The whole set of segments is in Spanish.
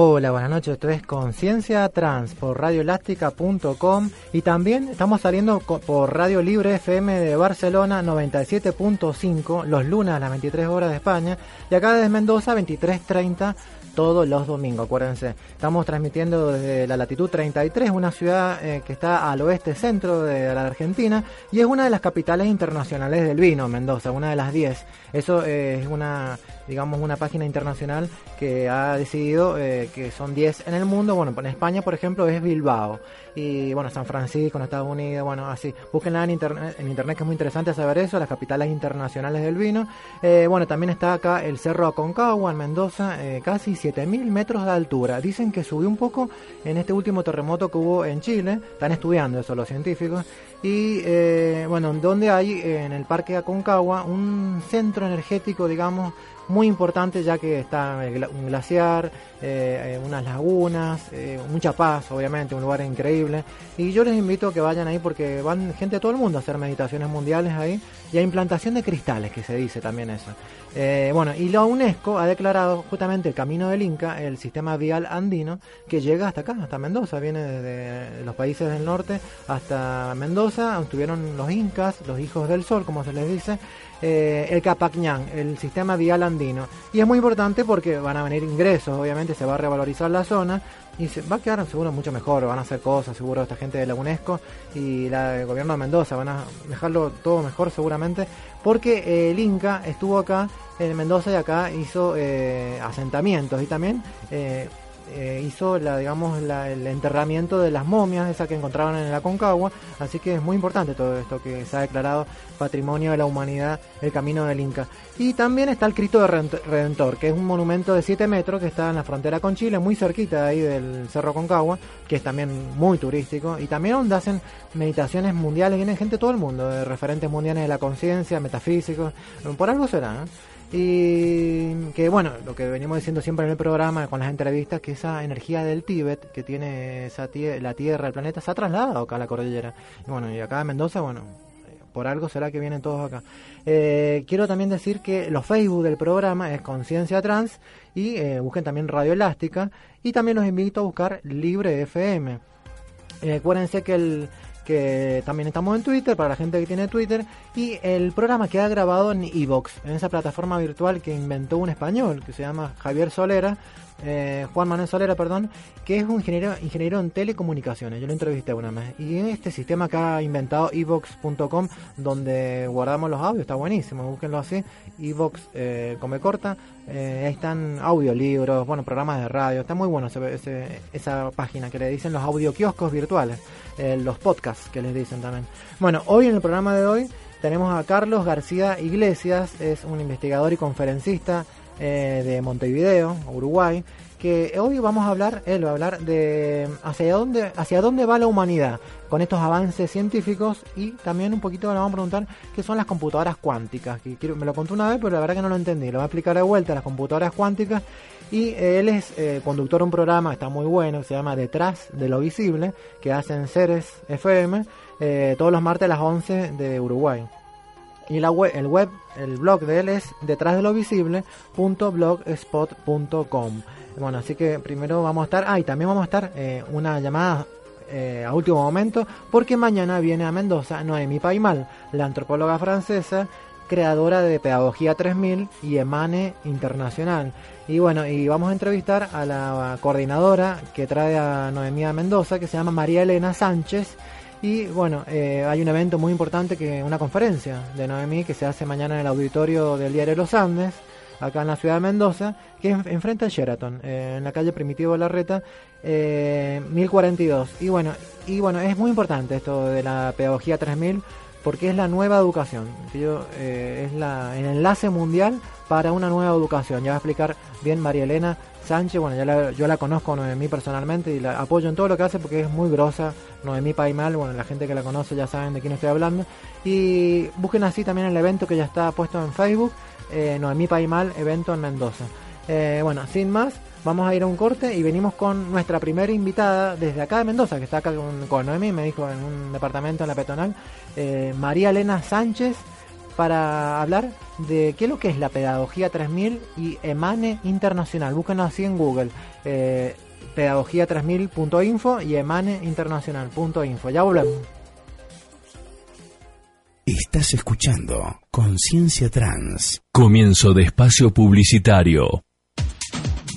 Hola, buenas noches. Esto es Conciencia Trans por radioelástica.com y también estamos saliendo por Radio Libre FM de Barcelona 97.5 los lunes a las 23 horas de España y acá desde Mendoza 23.30 todos los domingos, acuérdense. Estamos transmitiendo desde la latitud 33, una ciudad eh, que está al oeste centro de la Argentina y es una de las capitales internacionales del vino, Mendoza, una de las 10. Eso eh, es una, digamos, una página internacional que ha decidido eh, que son 10 en el mundo. Bueno, en España, por ejemplo, es Bilbao. Y bueno, San Francisco en Estados Unidos, bueno, así. Búsquenla en internet, en internet que es muy interesante saber eso, las capitales internacionales del vino. Bueno, también está acá el Cerro Aconcagua en Mendoza, casi 7000 metros de altura. Dicen que subió un poco en este último terremoto que hubo en Chile. Están estudiando eso los científicos. Y eh, bueno, donde hay en el Parque Aconcagua un centro energético, digamos, muy importante ya que está un glaciar, eh, eh, unas lagunas, eh, mucha paz, obviamente, un lugar increíble. Y yo les invito a que vayan ahí porque van gente de todo el mundo a hacer meditaciones mundiales ahí y hay implantación de cristales, que se dice también eso. Eh, bueno, y la UNESCO ha declarado justamente el Camino del Inca, el sistema vial andino, que llega hasta acá, hasta Mendoza, viene desde los países del norte hasta Mendoza, estuvieron los incas, los hijos del sol, como se les dice, eh, el Capacñán, el sistema vial andino. Y es muy importante porque van a venir ingresos, obviamente se va a revalorizar la zona y se va a quedar seguro mucho mejor, van a hacer cosas seguro esta gente de la UNESCO y la, el gobierno de Mendoza, van a dejarlo todo mejor seguramente, porque eh, el Inca estuvo acá en Mendoza y acá hizo eh, asentamientos y también eh, hizo la, digamos, la- el enterramiento de las momias, esas que encontraron en la Concagua, así que es muy importante todo esto que se ha declarado Patrimonio de la Humanidad, el Camino del Inca. Y también está el Cristo de Redent- Redentor, que es un monumento de 7 metros que está en la frontera con Chile, muy cerquita de ahí del Cerro Concagua, que es también muy turístico, y también donde hacen meditaciones mundiales, viene gente de todo el mundo, de referentes mundiales de la conciencia, metafísicos, por algo será, ¿eh? Y que bueno, lo que venimos diciendo siempre en el programa con las entrevistas, que esa energía del Tíbet que tiene esa la Tierra, el planeta, se ha trasladado acá a la cordillera. Y bueno, y acá en Mendoza, bueno, eh, por algo será que vienen todos acá. Eh, quiero también decir que los Facebook del programa es Conciencia Trans y eh, busquen también Radio Elástica y también los invito a buscar Libre FM. Eh, acuérdense que el que también estamos en Twitter para la gente que tiene Twitter y el programa queda grabado en Evox, en esa plataforma virtual que inventó un español que se llama Javier Solera, eh, Juan Manuel Solera, perdón, que es un ingeniero, ingeniero en telecomunicaciones. Yo lo entrevisté una vez. Y en este sistema que ha inventado evox.com, donde guardamos los audios, está buenísimo, búsquenlo así. Evox, eh, come corta, eh, ahí están audiolibros, bueno, programas de radio, está muy bueno ese- ese- esa página que le dicen los audioquioscos virtuales, eh, los podcasts que les dicen también. Bueno, hoy en el programa de hoy tenemos a Carlos García Iglesias, es un investigador y conferencista eh, de Montevideo, Uruguay, que hoy vamos a hablar, él va a hablar de hacia dónde, hacia dónde va la humanidad con estos avances científicos y también un poquito le vamos a preguntar qué son las computadoras cuánticas, que me lo contó una vez, pero la verdad que no lo entendí, lo voy a explicar de vuelta, las computadoras cuánticas y eh, él es eh, conductor de un programa está muy bueno, se llama Detrás de lo Visible, que hacen Ceres FM, eh, todos los martes a las 11 de Uruguay. Y la web, el web, el blog de él es detrás de lo visible.blogspot.com. Bueno, así que primero vamos a estar, ah, y también vamos a estar eh, una llamada eh, a último momento, porque mañana viene a Mendoza Noemi Paimal, la antropóloga francesa, creadora de Pedagogía 3000 y Emane Internacional. Y bueno, y vamos a entrevistar a la coordinadora que trae a Noemía Mendoza, que se llama María Elena Sánchez. Y bueno, eh, hay un evento muy importante, que una conferencia de Noemí que se hace mañana en el auditorio del Diario Los Andes, acá en la ciudad de Mendoza, que es enfrente al Sheraton, eh, en la calle Primitivo de la Reta, eh, 1042. Y bueno, y bueno, es muy importante esto de la pedagogía 3000 porque es la nueva educación. yo, eh, es la, el enlace mundial para una nueva educación. Ya va a explicar bien María Elena Sánchez. Bueno, ya la- yo la conozco Noemí personalmente y la apoyo en todo lo que hace porque es muy grosa. Noemí Paimal, bueno, la gente que la conoce ya saben de quién estoy hablando. Y busquen así también el evento que ya está puesto en Facebook. Eh, Noemí Paimal, evento en Mendoza. Eh, bueno, sin más, vamos a ir a un corte y venimos con nuestra primera invitada desde acá de Mendoza, que está acá con, con Noemí, me dijo en un departamento en la peatonal, eh, María Elena Sánchez, para hablar de qué es lo que es la pedagogía 3000 y Emane Internacional. Búsquenlo así en Google. Eh, pedagogía3000.info y emaneinternacional.info. Ya volvemos. Estás escuchando Conciencia Trans. Comienzo de espacio publicitario.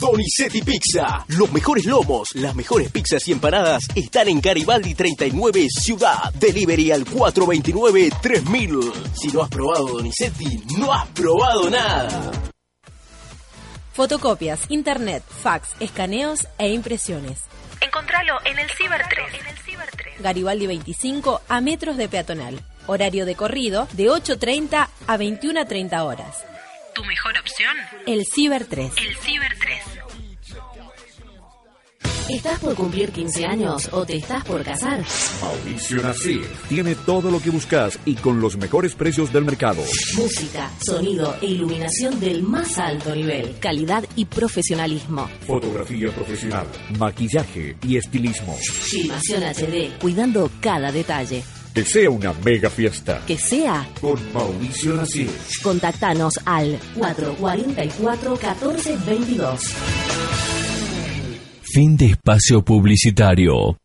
Donizetti Pizza. Los mejores lomos, las mejores pizzas y empanadas están en Garibaldi 39 Ciudad. Delivery al 429-3000. Si no has probado Donizetti, no has probado nada. Fotocopias, internet, fax, escaneos e impresiones. Encontralo en el Ciber 3. En el Ciber 3. Garibaldi 25 a metros de peatonal. Horario de corrido de 8.30 a 21.30 horas. Tu mejor opción, El Ciber 3. el Ciber 3. ¿Estás por cumplir 15 años o te estás por casar? Mauricio Nasir tiene todo lo que buscas y con los mejores precios del mercado. Música, sonido e iluminación del más alto nivel. Calidad y profesionalismo. Fotografía profesional, maquillaje y estilismo. Filmación HD, cuidando cada detalle. Que sea una mega fiesta. Que sea, Con Mauricio Nasir. contactanos al 444-1422. Fin de espacio publicitario.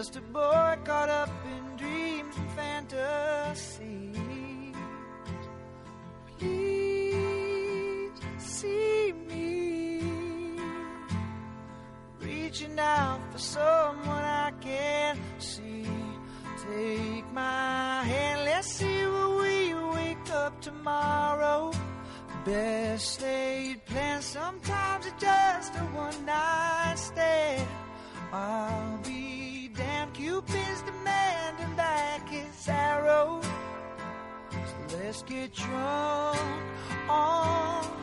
Just a boy caught up in dreams and fantasies. Please see me reaching out for someone I can't see. Take my hand, let's see where we wake up tomorrow. Best laid plans, sometimes it's just a one night stand. I'll Cupid's demanding back his arrow. So let's get drunk on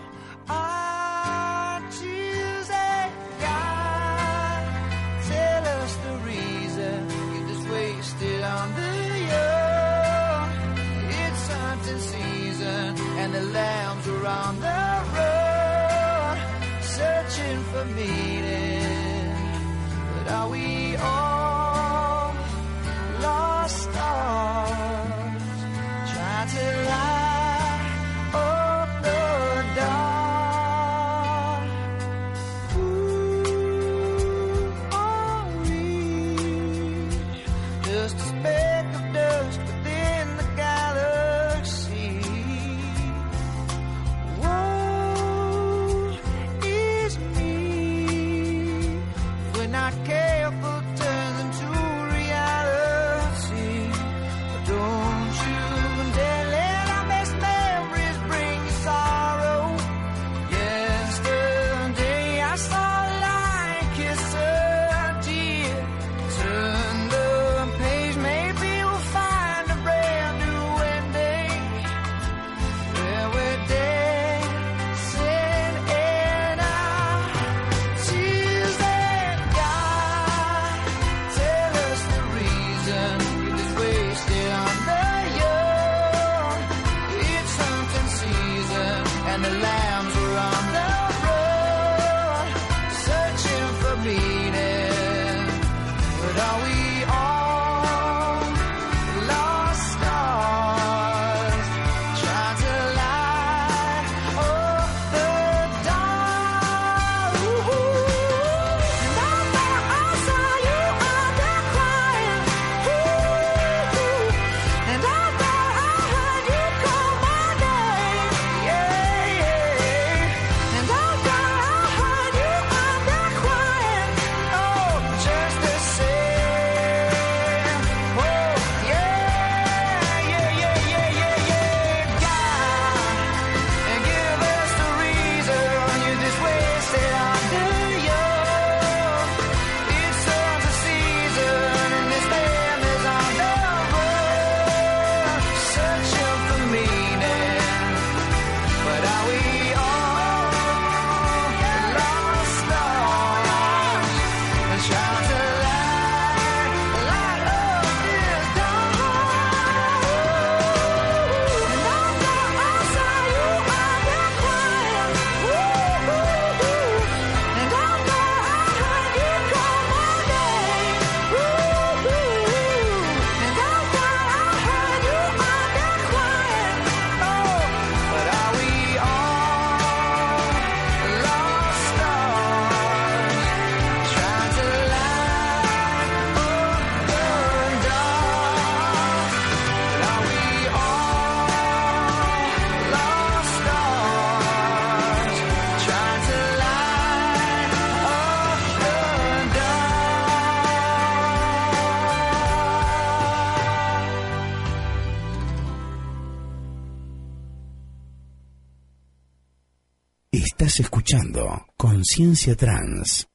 Escuchando Conciencia Trans.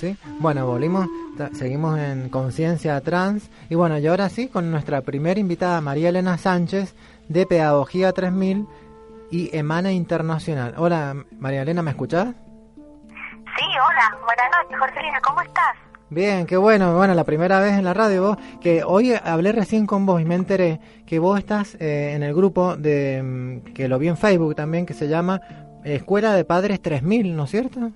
¿Sí? Bueno, volvimos, seguimos en Conciencia Trans y bueno, y ahora sí con nuestra primera invitada María Elena Sánchez de Pedagogía 3000 y Emana Internacional. Hola María Elena, ¿me escuchás? Sí, hola, buenas noches, Jorgelina, ¿cómo estás? Bien, qué bueno, bueno, la primera vez en la radio vos, que hoy hablé recién con vos y me enteré que vos estás eh, en el grupo de, mm, que lo vi en Facebook también, que se llama Escuela de Padres 3000, ¿no es cierto?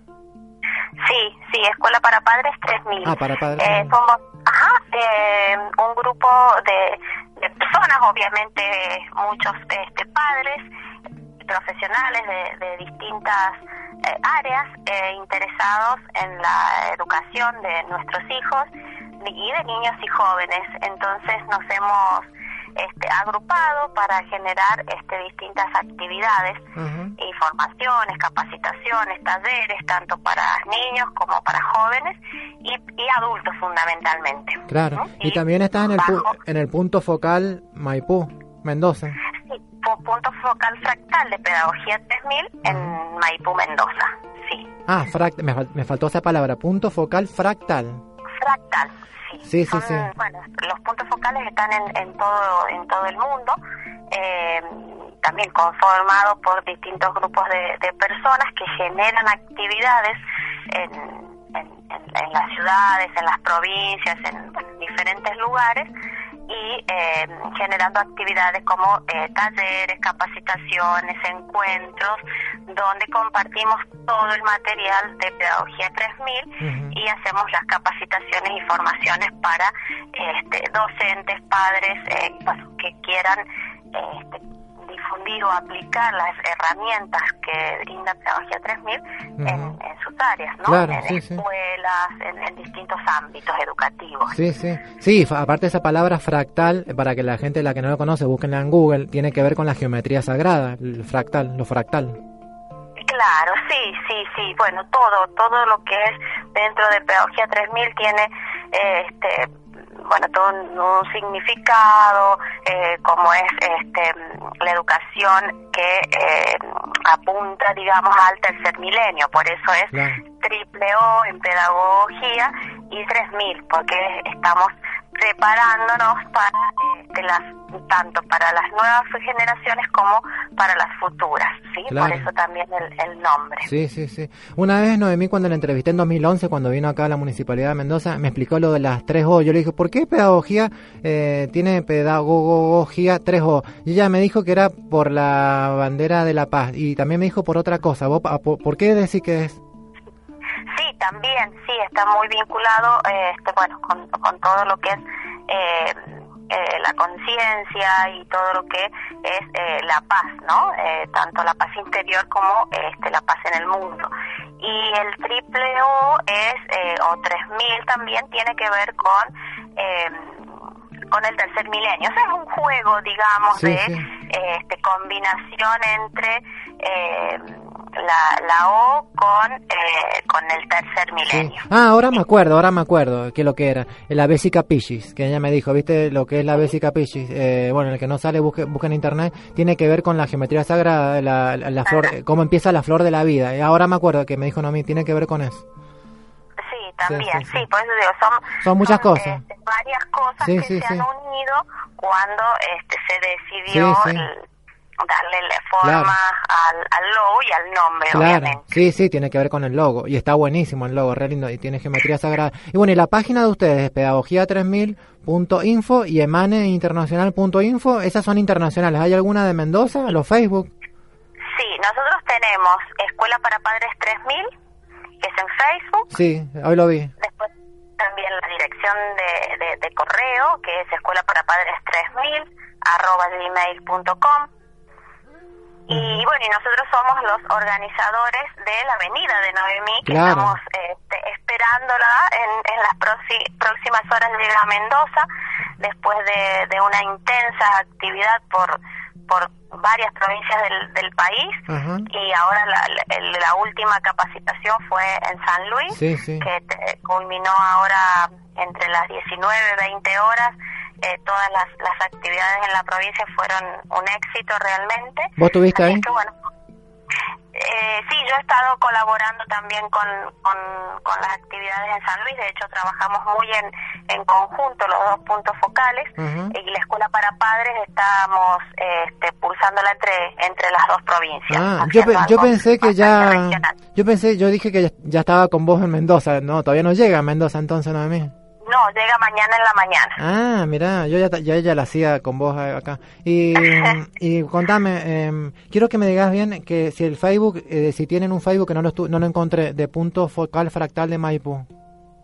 Sí, sí, Escuela para Padres 3000. Ah, para padres. Eh, somos ajá, eh, un grupo de, de personas, obviamente muchos este, padres, profesionales de, de distintas eh, áreas eh, interesados en la educación de nuestros hijos y de niños y jóvenes. Entonces nos hemos este, agrupado para generar este, distintas actividades y formaciones, capacitaciones, talleres, tanto para niños como para jóvenes y, y adultos fundamentalmente. Claro, y también estás en el, pu- en el punto focal Maipú, Mendoza. Sí, pu- punto focal fractal de Pedagogía 3000 en Maipú, Mendoza. Sí, Ah, fract me, fal- me faltó esa palabra, punto focal fractal. Fractal. Sí, sí, Son, sí. Bueno, los puntos focales están en, en todo en todo el mundo, eh, también conformado por distintos grupos de, de personas que generan actividades en, en- en- en las ciudades, en las provincias, en diferentes lugares y eh, generando actividades como eh, talleres, capacitaciones, encuentros, donde compartimos todo el material de Pedagogía 3000 y hacemos las capacitaciones y formaciones para este, docentes, padres eh, que quieran este, difundir o aplicar las herramientas que brinda Pedagogía 3000 en, en sus áreas, ¿no? Claro, en sí, sí. escuelas, en, en distintos ámbitos educativos. Sí, sí. Sí, aparte esa palabra fractal, para que la gente la que no lo conoce, búsquenla en Google, tiene que ver con la geometría sagrada, el fractal, lo fractal. Claro, sí, sí, sí. Bueno, todo, todo lo que es dentro de Pedagogía 3000 tiene, eh, este, bueno, todo un, un significado, eh, como es este, la educación que eh, apunta, digamos, al tercer milenio. Por eso es triple O en pedagogía y 3000, porque estamos preparándonos para este, las tanto para las nuevas generaciones como para las futuras, ¿sí? Claro. Por eso también el, el nombre. Sí, sí, sí. Una vez Noemí, cuando la entrevisté en 2011, cuando vino acá a la Municipalidad de Mendoza, me explicó lo de las tres O. Yo le dije, ¿por qué pedagogía eh, tiene pedagogía tres O? Y ella me dijo que era por la bandera de la paz. Y también me dijo por otra cosa. ¿Vos, por, por qué decís que es? También, sí, está muy vinculado, eh, este, bueno, con, con todo lo que es eh, eh, la conciencia y todo lo que es eh, la paz, ¿no? Tanto la paz interior como este, la paz en el mundo. Y el triple O es, eh, o 3000 también tiene que ver con... Eh, con el tercer milenio. O sea, es un juego, digamos, Sí, de sí. este, combinación entre eh, la, la O con, eh, con el tercer Sí. milenio. Ah, ahora me acuerdo, ahora me acuerdo que lo que era. La Bessica Piscis, que ella me dijo, ¿viste lo que es la Bessica Piscis? Eh, bueno, el que no sale, busque, busque en internet, tiene que ver con la geometría sagrada, la, la, la flor, eh, cómo empieza la flor de la vida. Y ahora me acuerdo que me dijo Noemí, tiene que ver con eso. Sí, también, sí, sí, sí. por eso digo, son, Son muchas cosas. este, varias cosas que se han unido cuando este, se decidió el- darle la forma Claro. al, al logo y al nombre, Claro, obviamente. sí, sí, tiene que ver con el logo. Y está buenísimo el logo, re lindo. Y tiene geometría sagrada. Y bueno, y la página de ustedes es pedagogía3000.info y emaneInternacional.info. Esas son internacionales. ¿Hay alguna de Mendoza? ¿Los Facebook? Sí, nosotros tenemos Escuela para Padres 3000, que es en Facebook, Sí, hoy lo vi. después también la dirección de, de- de correo, que es escuela para padres 3000, arroba gmail.com. Y bueno, y nosotros somos los organizadores de la Avenida de Noemí, que Claro. estamos este, esperándola en, en las próximas horas llega a Mendoza. después de, de una intensa actividad por, por varias provincias del, del país y ahora la, la- el- la última capacitación fue en San Luis, Sí, sí. que te- culminó ahora entre las 19 y 20 horas. Eh, todas las, las actividades en la provincia fueron un éxito realmente. ¿Vos estuviste Así ahí? que, bueno, eh, sí, yo he estado colaborando también con, con, con las actividades en San Luis. De hecho, trabajamos muy en, en conjunto los dos puntos focales. Y la escuela para padres estamos eh, este, pulsándola entre, entre las dos provincias. Ah, yo, pe- yo pensé que ya... regional. Yo pensé, yo dije que ya, ya estaba con vos en Mendoza. No, todavía no llega a Mendoza entonces, no mí. No, llega mañana en la mañana. Ah, mirá, yo ya, ya ella la hacía con vos eh, acá. Y, y contame, em, quiero que me digas bien que si el Facebook, eh, si tienen un Facebook que no lo, estu- no lo encontré, de punto focal fractal de Maipú.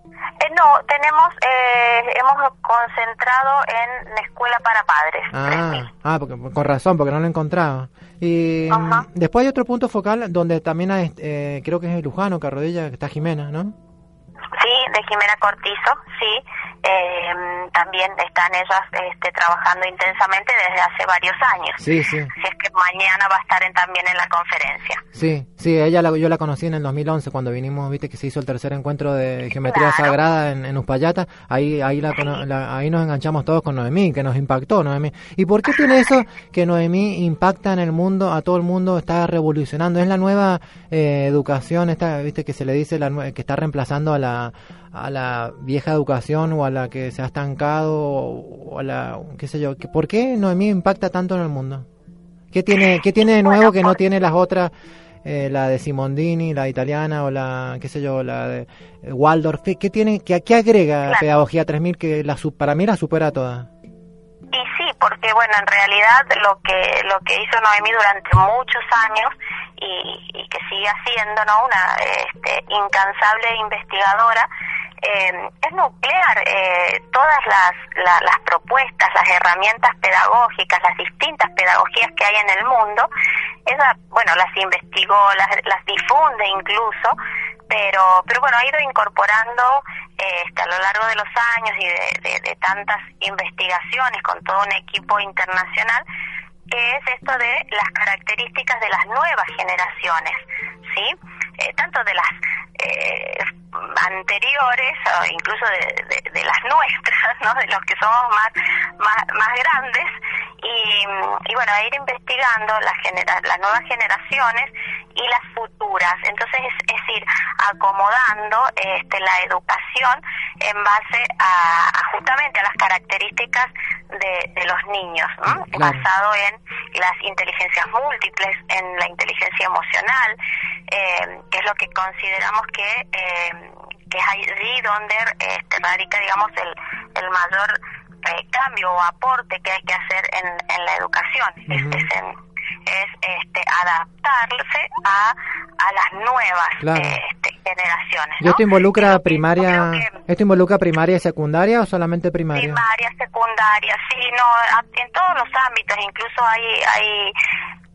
Eh, no, tenemos, eh, hemos concentrado en la escuela para padres. Ah, ah porque, con razón, porque no lo encontraba. Y mm, después hay otro punto focal donde también hay, eh, creo que es el Lujano, Carrodilla, que está Jimena, ¿no? Sí, de Jimena Cortizo, sí. Eh, también están ellas este, trabajando intensamente desde hace varios años. Sí, sí. Así es que mañana va a estar en- también en la conferencia. Sí, sí, ella la, yo la conocí en el 2011 cuando vinimos, viste que se hizo el tercer encuentro de geometría Claro. sagrada en, en Uspallata, ahí ahí la, cono- la- ahí nos enganchamos todos con Noemí, que nos impactó Noemí. ¿Y por qué tiene eso que Noemí impacta en el mundo, a todo el mundo está revolucionando? Es la nueva eh, educación, esta, viste que se le dice la que está reemplazando a la a la vieja educación o a la que se ha estancado o, a la qué sé yo, ¿por qué Noemí impacta tanto en el mundo? ¿Qué tiene, qué tiene de nuevo que no tiene las otras, eh, la de Simondini, la italiana o la, qué sé yo, la de eh, Waldorf? ¿Qué, qué tiene, qué, qué agrega Claro. Pedagogía 3000 que la, para mí la supera toda? Y sí, porque bueno, en realidad lo que lo que hizo Noemí durante muchos años y, y que sigue haciendo, ¿no? Una este, incansable investigadora, eh, es nuclear eh, todas las, la- las propuestas, las herramientas pedagógicas, las distintas pedagogías que hay en el mundo. Ella, bueno, las investigó, las, las difunde incluso, pero, pero bueno, ha ido incorporando eh, este, a lo largo de los años y de, tantas investigaciones con todo un equipo internacional, que es esto de las características de las nuevas generaciones, ¿sí? Eh, tanto de las eh, anteriores o incluso de, de- de las nuestras, ¿no? De los que somos más, más, más grandes y, y bueno, a ir investigando las, genera las nuevas generaciones y las futuras. Entonces, es, es ir acomodando este, la educación en base a, a justamente a las características de, de los niños, ¿no? Claro. basado en las inteligencias múltiples, en la inteligencia emocional, eh, que es lo que consideramos que, eh, que es allí donde este, radica, digamos, el, el mayor eh, cambio o aporte que hay que hacer en, en la educación. es, es en- es, este, adaptarse a, a las nuevas Claro. este, generaciones. ¿Y ¿no? esto involucra primaria, esto involucra primaria y secundaria o solamente primaria? primaria, secundaria, sí, no, en todos los ámbitos, incluso hay hay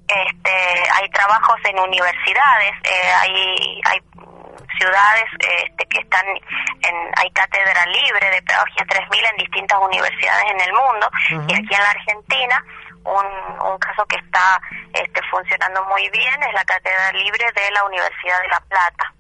este hay trabajos en universidades, eh, hay hay ciudades este, que están en hay cátedra libre de pedagogía 3000 en distintas universidades en el mundo y aquí en la Argentina un, un caso que está este, funcionando muy bien es la cátedra libre de la Universidad de La Plata.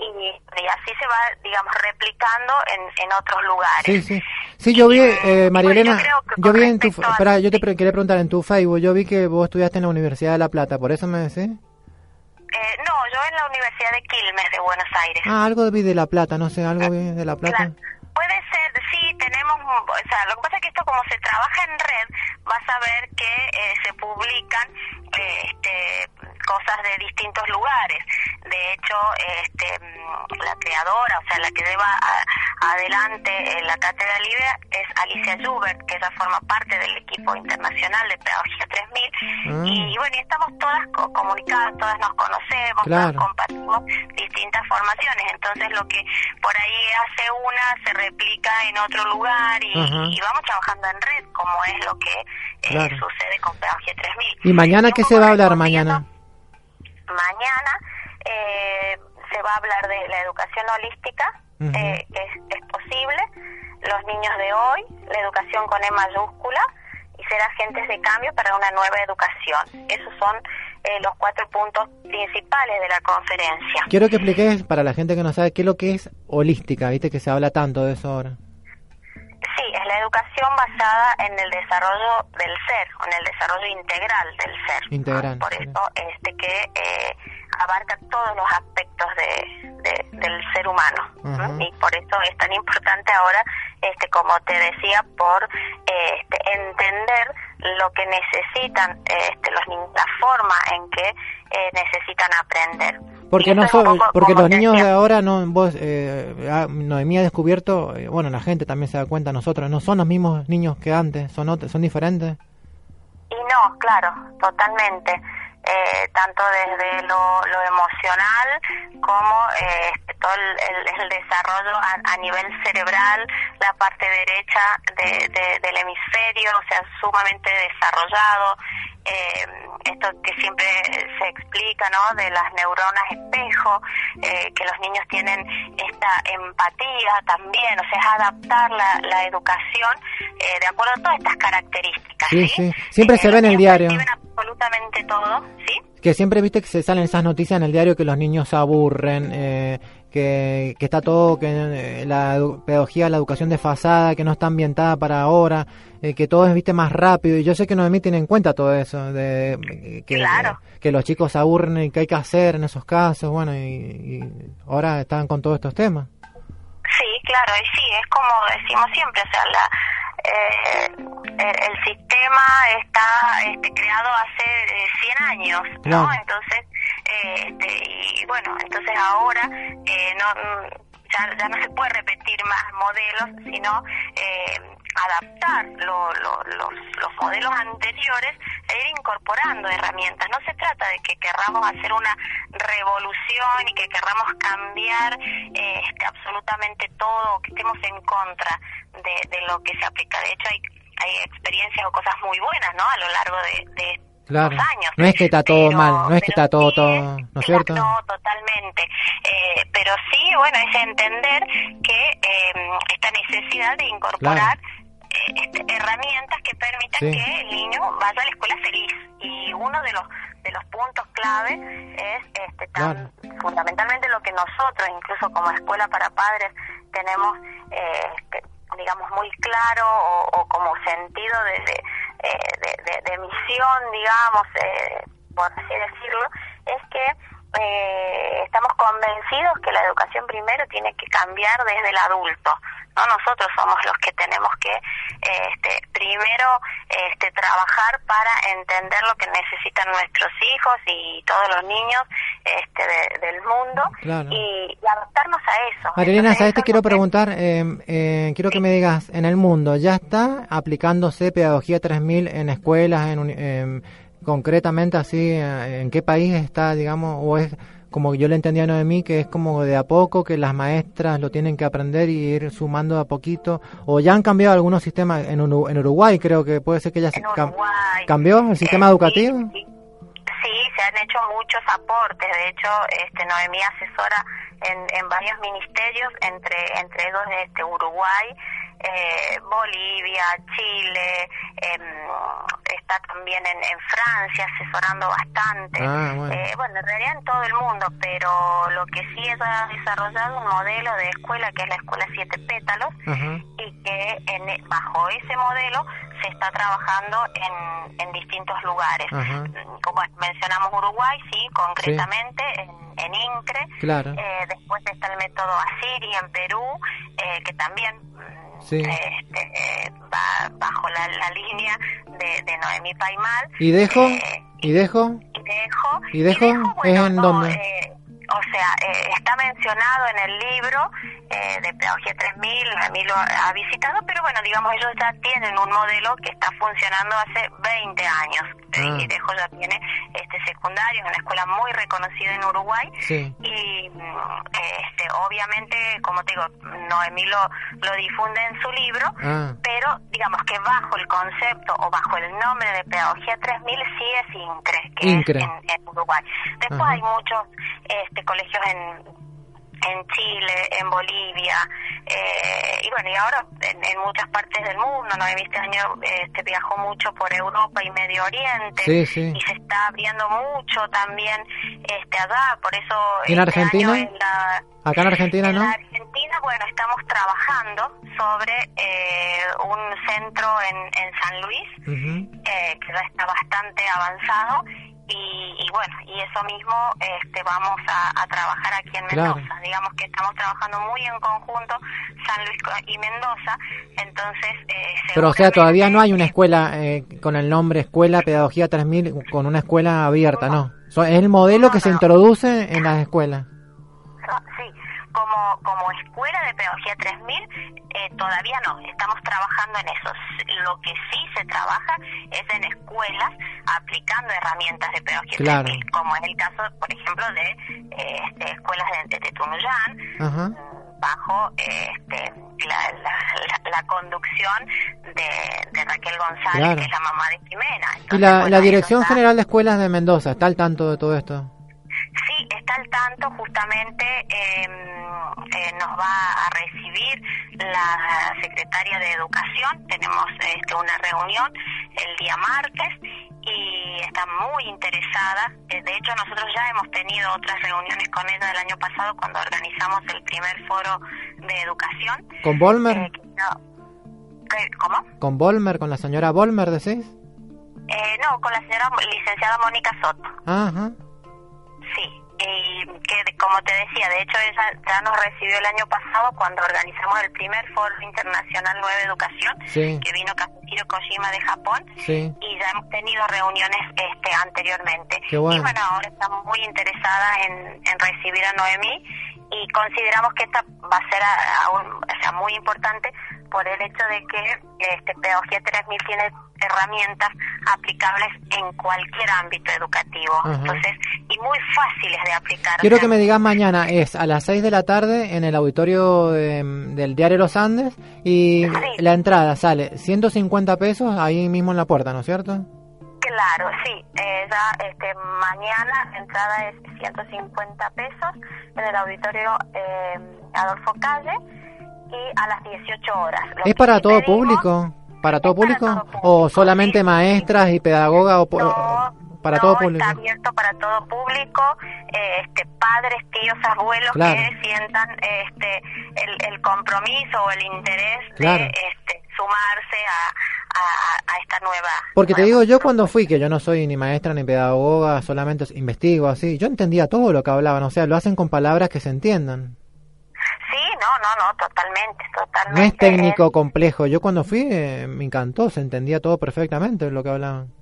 Y, y así se va digamos replicando en, en otros lugares Sí, sí. Sí, yo vi, eh, María yo Elena, vi en tu, a- espera, yo te pre- quería preguntar en tu Facebook, yo vi que vos estudiaste en la Universidad de La Plata, ¿por eso me decís? Eh, no, yo en la Universidad de Quilmes de Buenos Aires. Ah, algo vi de La Plata, no sé, algo vi de La Plata. Puede ser, sí, tenemos, o sea, lo que pasa es que esto como se trabaja en red, vas a ver que eh, se publican eh, este, cosas de distintos lugares. De hecho, este, mm, la creadora, o sea, la que lleva a- adelante eh, la cátedra libre es Alicia Schubert, que ella forma parte del equipo internacional de Pedagogía 3000. Ah. Y bueno, y estamos todas co- comunicadas, todas nos conocemos, Claro. todas compartimos distintas formaciones. Entonces, lo que por ahí hace una se replica en otro lugar y, vamos trabajando en red, como es lo que eh, Claro. sucede con Pedagogía 3000. ¿Y mañana qué se va a hablar mañana? Mañana eh, se va a hablar de la educación holística, eh, que es, es posible. Los niños de hoy, la educación con E mayúscula y ser agentes de cambio para una nueva educación. Esos son eh, los cuatro puntos principales de la conferencia. Quiero que expliques para la gente que no sabe qué es lo que es holística, viste que se habla tanto de eso ahora. Es la educación basada en el desarrollo del ser, en el desarrollo integral del ser. Integral, Por eso este que eh, abarca todos los aspectos de, de- del ser humano. Y por eso es tan importante ahora, este como te decía, por este, entender lo que necesitan este, los la forma en que eh, necesitan aprender. Porque no so- porque los niños de ahora no vos eh, ah, Noemí ha descubierto, eh, bueno, la gente también se da cuenta, nosotros no son los mismos niños que antes, son ot- son diferentes. Y no, claro, totalmente. Eh, tanto desde lo, lo emocional como eh, todo el, el- el desarrollo a, a nivel cerebral, la parte derecha de- de- del hemisferio, o sea, sumamente desarrollado. Eh, esto que siempre se explica, ¿no? De las neuronas espejo, eh, que los niños tienen esta empatía también, o sea, es adaptar la, la educación eh, de acuerdo a todas estas características. Sí, sí. Siempre se ve en el diario. Reciben absolutamente todo, ¿sí? Que siempre viste que se salen esas noticias en el diario que los niños se aburren, eh, que, que está todo, que eh, la pedagogía, la educación desfasada, que no está ambientada para ahora, eh, que todo es viste más rápido. Y yo sé que Noemí tiene en cuenta todo eso, de eh, que, que los chicos se aburren y qué hay que hacer en esos casos. Bueno, y, y ahora están con todos estos temas. Sí, claro, y sí, es como decimos siempre, o sea, la, eh, el, el sistema está este, creado hace eh, 100 años, ¿no? Claro. Entonces, eh, este, y bueno, entonces ahora eh, no ya, ya no se puede repetir más modelos, sino eh, adaptar lo- lo- los, los modelos anteriores e ir incorporando herramientas. No se trata de que querramos hacer una revolución y que querramos cambiar eh, este, absolutamente todo, que estemos en contra de, de lo que se aplica. De hecho, hay, hay experiencias o cosas muy buenas, ¿no? A lo largo de, de Claro. estos años. No es que está todo Pero- mal, no es que está todo, sí todo, ¿no es cierto? No, totalmente. Eh, pero sí, bueno, es entender que eh, esta necesidad de incorporar este, herramientas que permitan Sí. que el niño vaya a la escuela feliz. Y uno de los de los puntos clave es este, tan- fundamentalmente lo que nosotros, incluso como escuela para padres, tenemos, eh, este, digamos, muy claro o, o como sentido de, de, eh, de- de- de misión, digamos, eh, por así decirlo, es que eh, estamos convencidos que la educación primero tiene que cambiar desde el adulto. no nosotros somos los que tenemos que eh, este, primero este, trabajar para entender lo que necesitan nuestros hijos y todos los niños este, de- del mundo Claro. y, y adaptarnos a eso. Marilena, ¿sabes? Te quiero preguntar, eh, eh, quiero que me digas, en el mundo, ¿ya está aplicándose Pedagogía 3000 en escuelas, en, em, concretamente así, eh, en qué país está, digamos, o es como yo le entendía a Noemí, que es como de a poco, que las maestras lo tienen que aprender y ir sumando de a poquito, o ya han cambiado algunos sistemas, en, Uru- en Uruguay creo que puede ser que ya se cam- cambió el sistema educativo. Sí, se han hecho muchos aportes. De hecho, este, Noemí asesora en, en varios ministerios, entre entre ellos este, Uruguay, eh, Bolivia, Chile, em, está también en, en Francia asesorando bastante. Ah, bueno. Eh, bueno, en realidad en todo el mundo, pero lo que sí es ha desarrollado un modelo de escuela que es la escuela Siete Pétalos y que en- bajo ese modelo se está trabajando en, en distintos lugares. Como mencionamos Uruguay, sí, concretamente en, en INCRE. Claro. Eh, después está el método Asiri en Perú, eh, que también Sí. este, eh, va bajo la, la línea de, de Noemí Paimal. ¿Y dejo? Eh, ¿Y dejo? y dejo, ¿Y dejo? ¿Es en no, dónde? eh, o sea, está mencionado en el libro eh, de Pedagogía 3000, a mí lo ha visitado, pero bueno, digamos, ellos ya tienen un modelo que está funcionando hace 20 años. Ah. Y Dejo ya tiene este secundario, es una escuela muy reconocida en Uruguay. Sí. Y mm, este, obviamente, como te digo, Noemí lo, lo difunde en su libro, Ah. pero digamos que bajo el concepto o bajo el nombre de Pedagogía 3000 sí es INCRE, que INCRE. es en, en Uruguay. Después Ajá. hay muchos este, colegios en, en Chile, en Bolivia, Eh, y bueno, y ahora en, en muchas partes del mundo, ¿no? Este año este, viajó mucho por Europa y Medio Oriente Sí, sí. y se está abriendo mucho también este allá, por eso ¿Y en este Argentina? año en la, Acá en Argentina, en ¿no? la Argentina, bueno, estamos trabajando sobre eh, un centro en, en San Luis, eh, que ya está bastante avanzado, y, y bueno, y eso mismo este, vamos a, a trabajar aquí en Claro. Mendoza. Digamos que estamos trabajando muy en conjunto San Luis y Mendoza, entonces... Eh, Pero o sea, todavía no hay una escuela eh, con el nombre Escuela Pedagogía 3000 con una escuela abierta, ¿no? So- es el modelo que se introduce en las escuelas. Sí, como, como escuela de pedagogía 3000 eh, todavía no, estamos trabajando en eso. Lo que sí se trabaja es en escuelas aplicando herramientas de pedagogía Claro. 3000, como es el caso, por ejemplo, de eh, este, escuelas de, de Tunuyán, Ajá. bajo eh, este, la, la, la- la conducción de, de Raquel González, Claro. que es la mamá de Jimena. Y la, bueno, Dirección está- General de Escuelas de Mendoza, ¿está al tanto de todo esto? Sí, está al tanto, justamente eh, eh, nos va a recibir la secretaria de Educación, tenemos este, una reunión el día martes y está muy interesada, Eh, de hecho nosotros ya hemos tenido otras reuniones con ella el año pasado cuando organizamos el primer foro de educación. ¿Con Volmer? Eh, no-. ¿Cómo? ¿Con Volmer? ¿Con la señora Volmer, decís? Eh, no, con la señora licenciada Mónica Soto. Ajá. Y que como te decía, de hecho ella ya nos recibió el año pasado cuando organizamos el primer Foro Internacional Nueva Educación, Sí. que vino Kazuhiro Kojima de Japón, Sí. y ya hemos tenido reuniones este anteriormente. Bueno. Y bueno, ahora estamos muy interesadas en, en recibir a Noemí y consideramos que esta va a ser aún, o sea, muy importante por el hecho de que este Pedagogía 3000 tiene herramientas aplicables en cualquier ámbito educativo. Entonces, y muy fáciles de aplicar. Quiero O sea, que me digas mañana, es a las 6 de la tarde en el auditorio de- del Diario Los Andes y la entrada sale 150 pesos ahí mismo en la puerta, ¿no es cierto? Claro, sí. Eh, ya este, mañana la entrada es 150 pesos en el auditorio eh, Adolfo Calle y a las 18 horas. Lo ¿Es para todo pedimos- público? ¿Para todo público? ¿O solamente maestras y pedagogas? O po- para no, todo público? está abierto para todo público, eh, este, padres, tíos, abuelos Claro. que sientan este, el, el compromiso o el interés Claro. de este, sumarse a, a, a esta nueva... Porque te digo, yo cuando fui, que yo no soy ni maestra ni pedagoga, solamente investigo así, yo entendía todo lo que hablaban, o sea, lo hacen con palabras que se entiendan. No, no, no, totalmente, totalmente. No es técnico complejo, yo cuando fui eh, me encantó, se entendía todo perfectamente lo que hablaban.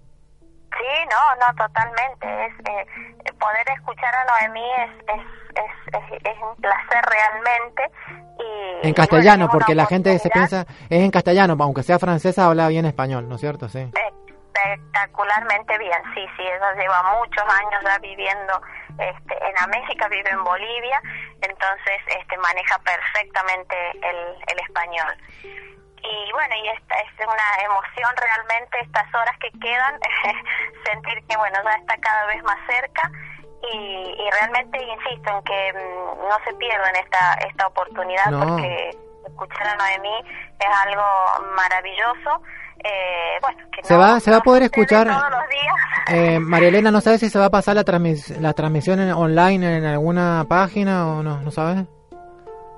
Sí, no, no, totalmente. Es eh, poder escuchar a Noemí es es, es, es, un placer realmente y En y castellano, bueno, porque la gente se piensa, es en castellano, aunque sea francesa, habla bien español, ¿no es cierto? Sí. espectacularmente bien. Sí, sí, ella lleva muchos años ya viviendo este, en América, vive en Bolivia, entonces este maneja perfectamente el, el español. Y bueno, y esta es una emoción realmente estas horas que quedan, sentir que bueno, ya está cada vez más cerca y, y realmente insisto en que mm, no se pierdan esta, esta oportunidad No. porque escuchar a Noemí es algo maravilloso. Eh, bueno, que Se no- va, se va a poder escuchar, todos los días. eh, María Elena, ¿no sabes si se va a pasar la, transmis la transmisión en- online en alguna página o no? ¿No sabes?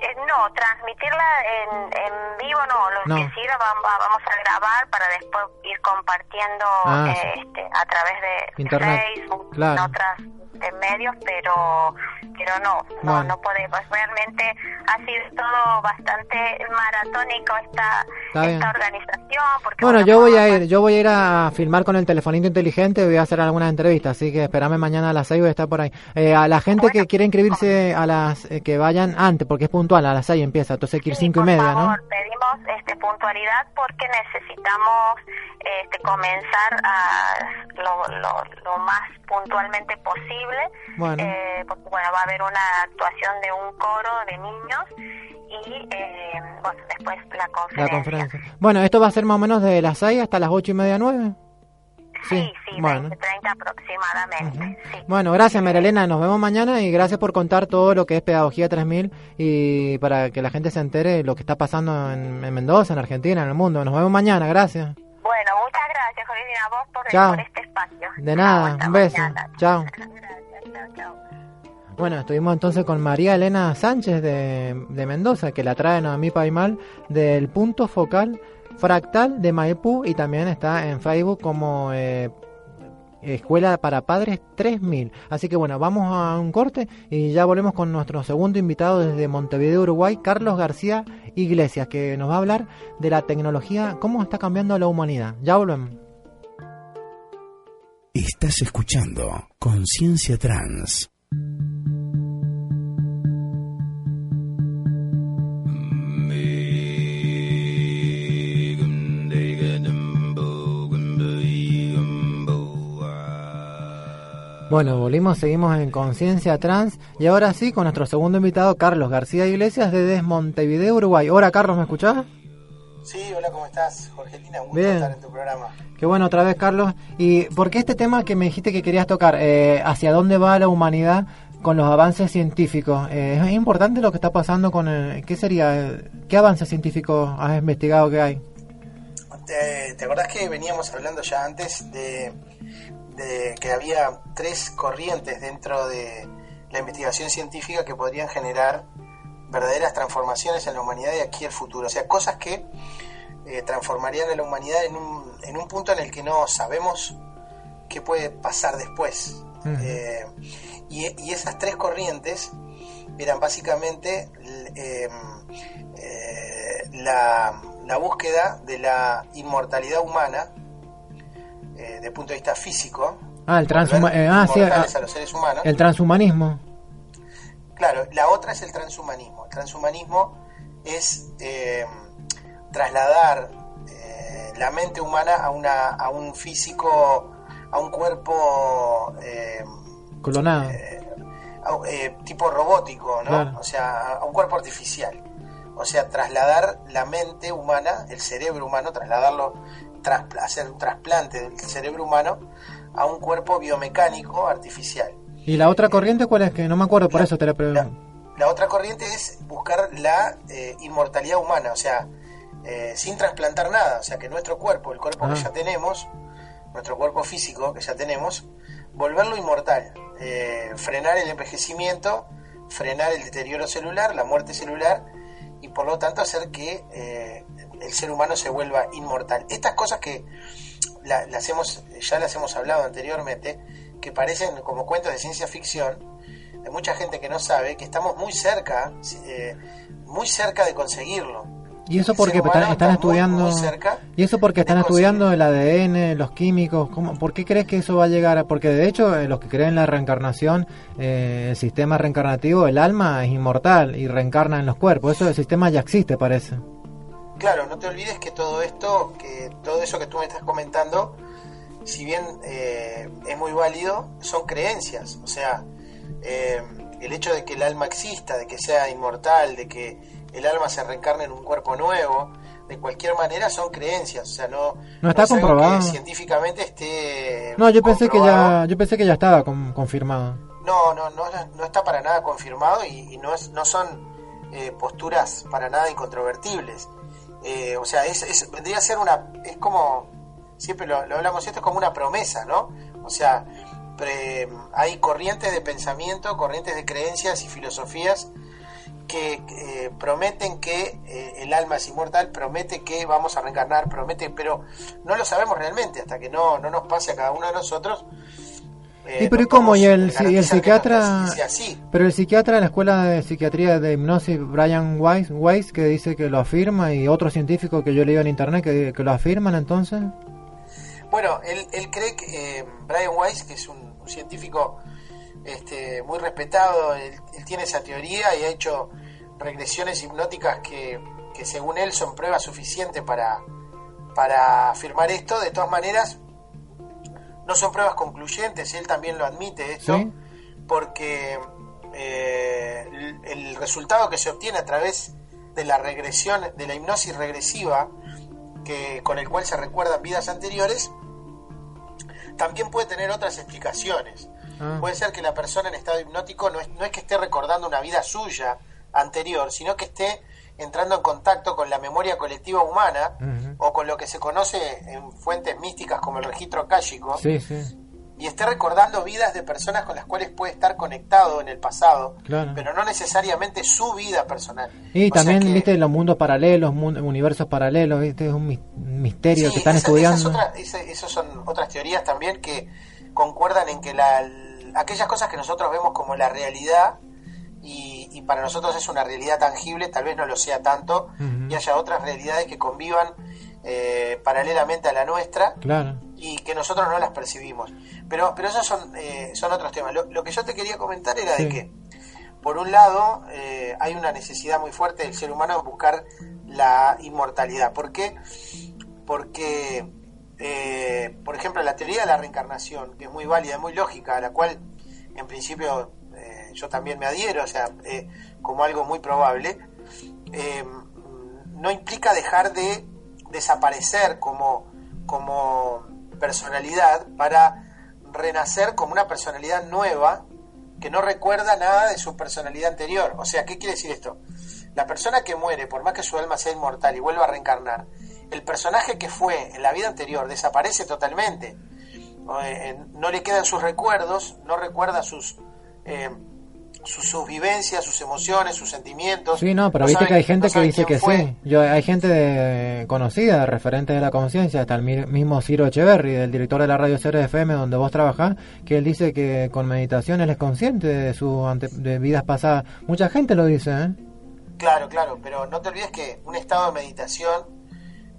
Eh, no, transmitirla en, en vivo no, lo No. que sí la vam- va- vamos a grabar para después ir compartiendo Ah, eh, sí. este, a través de Internet, Facebook, claro. en otras de medios, pero pero no, no, Bueno. no podemos. Realmente ha sido todo bastante maratónico esta, esta organización. Porque Bueno, yo voy a ir, yo voy a ir a filmar con el telefonito inteligente, voy a hacer algunas entrevistas, así que espérame mañana a las 6 voy a estar por ahí. Eh, a la gente que quiere inscribirse a las eh, que vayan antes, porque es puntual, a las 6 empieza, entonces hay que ir Sí, 5 y media, ¿no? favor, pedimos este, puntualidad porque necesitamos este, comenzar a lo, lo, lo más puntualmente posible. Bueno. eh, porque bueno, va a haber una actuación de un coro de niños y eh, bueno, después la conferencia. La conferencia. Bueno, esto va a ser más o menos de las 6 hasta las 8 y media, 9. Sí, sí, bueno. 20, 30 2030 aproximadamente. sí. Bueno, gracias Marilena, nos vemos mañana y gracias por contar todo lo que es Pedagogía 3000 y para que la gente se entere de lo que está pasando en, en Mendoza, en Argentina, en el mundo. Nos vemos mañana, gracias. Bueno, muchas gracias, Georgina, a vos por, Chao. por este espacio. De nada, Hasta un beso. mañana. Chao. Gracias, Bueno, estuvimos entonces con María Elena Sánchez de, Mendoza, que la trae Noemí Paimal del punto focal fractal de Maipú y también está en Facebook como eh, Escuela para Padres 3000. Así que bueno, vamos a un corte y ya volvemos con nuestro segundo invitado desde Montevideo, Uruguay, Carlos García Iglesias, que nos va a hablar de la tecnología, cómo está cambiando la humanidad. Ya volvemos. Estás escuchando Conciencia Trans. Bueno, volvimos, seguimos en Conciencia Trans y ahora sí con nuestro segundo invitado, Carlos García Iglesias desde Montevideo, Uruguay. Hola Carlos, ¿me escuchás? Sí, hola, ¿cómo estás, Jorgelina? Un gusto Bien. estar en tu programa. Qué bueno otra vez Carlos. ¿Y por qué este tema que me dijiste que querías tocar? Eh, ¿Hacia dónde va la humanidad con los avances científicos? Eh, es importante lo que está pasando con... el- ¿Qué sería? ¿Qué avances científicos has investigado que hay? ¿Te, te acordás que veníamos hablando ya antes de, de que había tres corrientes dentro de la investigación científica que podrían generar verdaderas transformaciones en la humanidad de aquí al futuro? O sea, cosas que eh, transformarían a la humanidad en un, en un punto en el que no sabemos qué puede pasar después. Eh, y, y esas tres corrientes eran básicamente eh, eh, la, la búsqueda de la inmortalidad humana el punto de vista físico, Ah, el, ah, sí, ah, a los seres humanos. el transhumanismo. Claro, la otra es el transhumanismo. El transhumanismo es eh, trasladar eh, la mente humana a, una, a un físico, a un cuerpo eh, Colonado. tipo robótico, ¿no? Claro. O sea, a un cuerpo artificial. O sea, trasladar la mente humana, el cerebro humano, trasladarlo, tras- hacer un trasplante del cerebro humano a un cuerpo biomecánico artificial. ¿Y la otra corriente cuál es? Que no me acuerdo, por eso te la pregunto. La otra corriente es buscar la eh, inmortalidad humana, o sea, eh, sin trasplantar nada, o sea, que nuestro cuerpo, el cuerpo Ah. que ya tenemos, nuestro cuerpo físico que ya tenemos, volverlo inmortal, eh, frenar el envejecimiento, frenar el deterioro celular, la muerte celular, y por lo tanto hacer que eh, el ser humano se vuelva inmortal. Estas cosas que la- las hemos, ya las hemos hablado anteriormente, que parecen como cuentos de ciencia ficción, hay mucha gente que no sabe que estamos muy cerca, eh, muy cerca de conseguirlo. ¿Y eso porque están, está estudiando... muy cerca ¿Y eso porque están estudiando el ADN, los químicos? ¿Cómo, ¿Por qué crees que eso va a llegar? a- Porque de hecho eh, los que creen en la reencarnación, eh, el sistema reencarnativo, el alma es inmortal y reencarna en los cuerpos. Eso el sistema ya existe, parece. Claro, no te olvides que todo esto, que todo eso que tú me estás comentando, si bien eh, es muy válido, son creencias. O sea, eh, el hecho de que el alma exista, de que sea inmortal, de que el alma se reencarne en un cuerpo nuevo, de cualquier manera son creencias. O sea, no, No está comprobado. que científicamente esté. No, yo pensé que ya, yo pensé que ya estaba con- confirmado. No, no, no, no está para nada confirmado y, y no, es, no son eh, posturas para nada incontrovertibles. Eh, o sea, es, es- vendría a ser una, es como, siempre lo, lo hablamos, esto es como una promesa, ¿no? O sea, pre- hay corrientes de pensamiento, corrientes de creencias y filosofías que eh, prometen que eh, el alma es inmortal, promete que vamos a reencarnar, promete, pero no lo sabemos realmente hasta que no, no nos pase a cada uno de nosotros. eh, ¿Y pero no ¿y cómo? ¿Y el, y el psiquiatra? así. Pero el psiquiatra de la Escuela de Psiquiatría de Hipnosis, Brian Weiss, Weiss que dice que lo afirma, y otros científicos que yo leí en internet que, que lo afirman entonces. Bueno, él, él cree que eh, Brian Weiss, que es un, un científico este, muy respetado, él, él tiene esa teoría y ha hecho regresiones hipnóticas que, que según él son pruebas suficientes para, para afirmar esto. De todas maneras, no son pruebas concluyentes, él también lo admite esto, ¿Sí? porque eh, el, el resultado que se obtiene a través de la regresión, de la hipnosis regresiva, que, con el cual se recuerdan vidas anteriores, también puede tener otras explicaciones. Ah. Puede ser que la persona en estado hipnótico no es, no es que esté recordando una vida suya anterior, sino que esté entrando en contacto con la memoria colectiva humana o con lo que se conoce en fuentes místicas como el registro Sí, sí, y esté recordando vidas de personas con las cuales puede estar conectado en el pasado, claro. pero no necesariamente su vida personal. Y O también, que- viste, los mundos paralelos, universos paralelos, viste, es un mis- misterio Sí, que están esa- estudiando. esas son otras teorías también que concuerdan en que la, aquellas cosas que nosotros vemos como la realidad y, y para nosotros es una realidad tangible, tal vez no lo sea tanto, y haya otras realidades que convivan eh, paralelamente a la nuestra Claro. y que nosotros no las percibimos. Pero, pero esos son, eh, son otros temas. Lo, lo que yo te quería comentar era de que, por un lado, eh, hay una necesidad muy fuerte del ser humano de buscar la inmortalidad. ¿Por qué? Porque, eh, por ejemplo, la teoría de la reencarnación, que es muy válida, muy lógica, a la cual en principio eh, yo también me adhiero, o sea, como algo muy probable, no implica dejar de desaparecer como, como personalidad para renacer como una personalidad nueva que no recuerda nada de su personalidad anterior. O sea, ¿qué quiere decir esto? La persona que muere, por más que su alma sea inmortal y vuelva a reencarnar, el personaje que fue en la vida anterior desaparece totalmente. Eh, no le quedan sus recuerdos, no recuerda sus, eh, sus, sus vivencias, sus emociones, sus sentimientos. Sí, no, pero No viste que hay gente no que dice que fue. sí. Yo, hay gente de- conocida, referente de la conciencia, hasta el mi- mismo Ciro Echeverry, el director de la radio Cero FM, donde vos trabajás, que él dice que con meditación él es consciente de sus ante- de vidas pasadas. Mucha gente lo dice, ¿eh? Claro, claro, pero no te olvides que un estado de meditación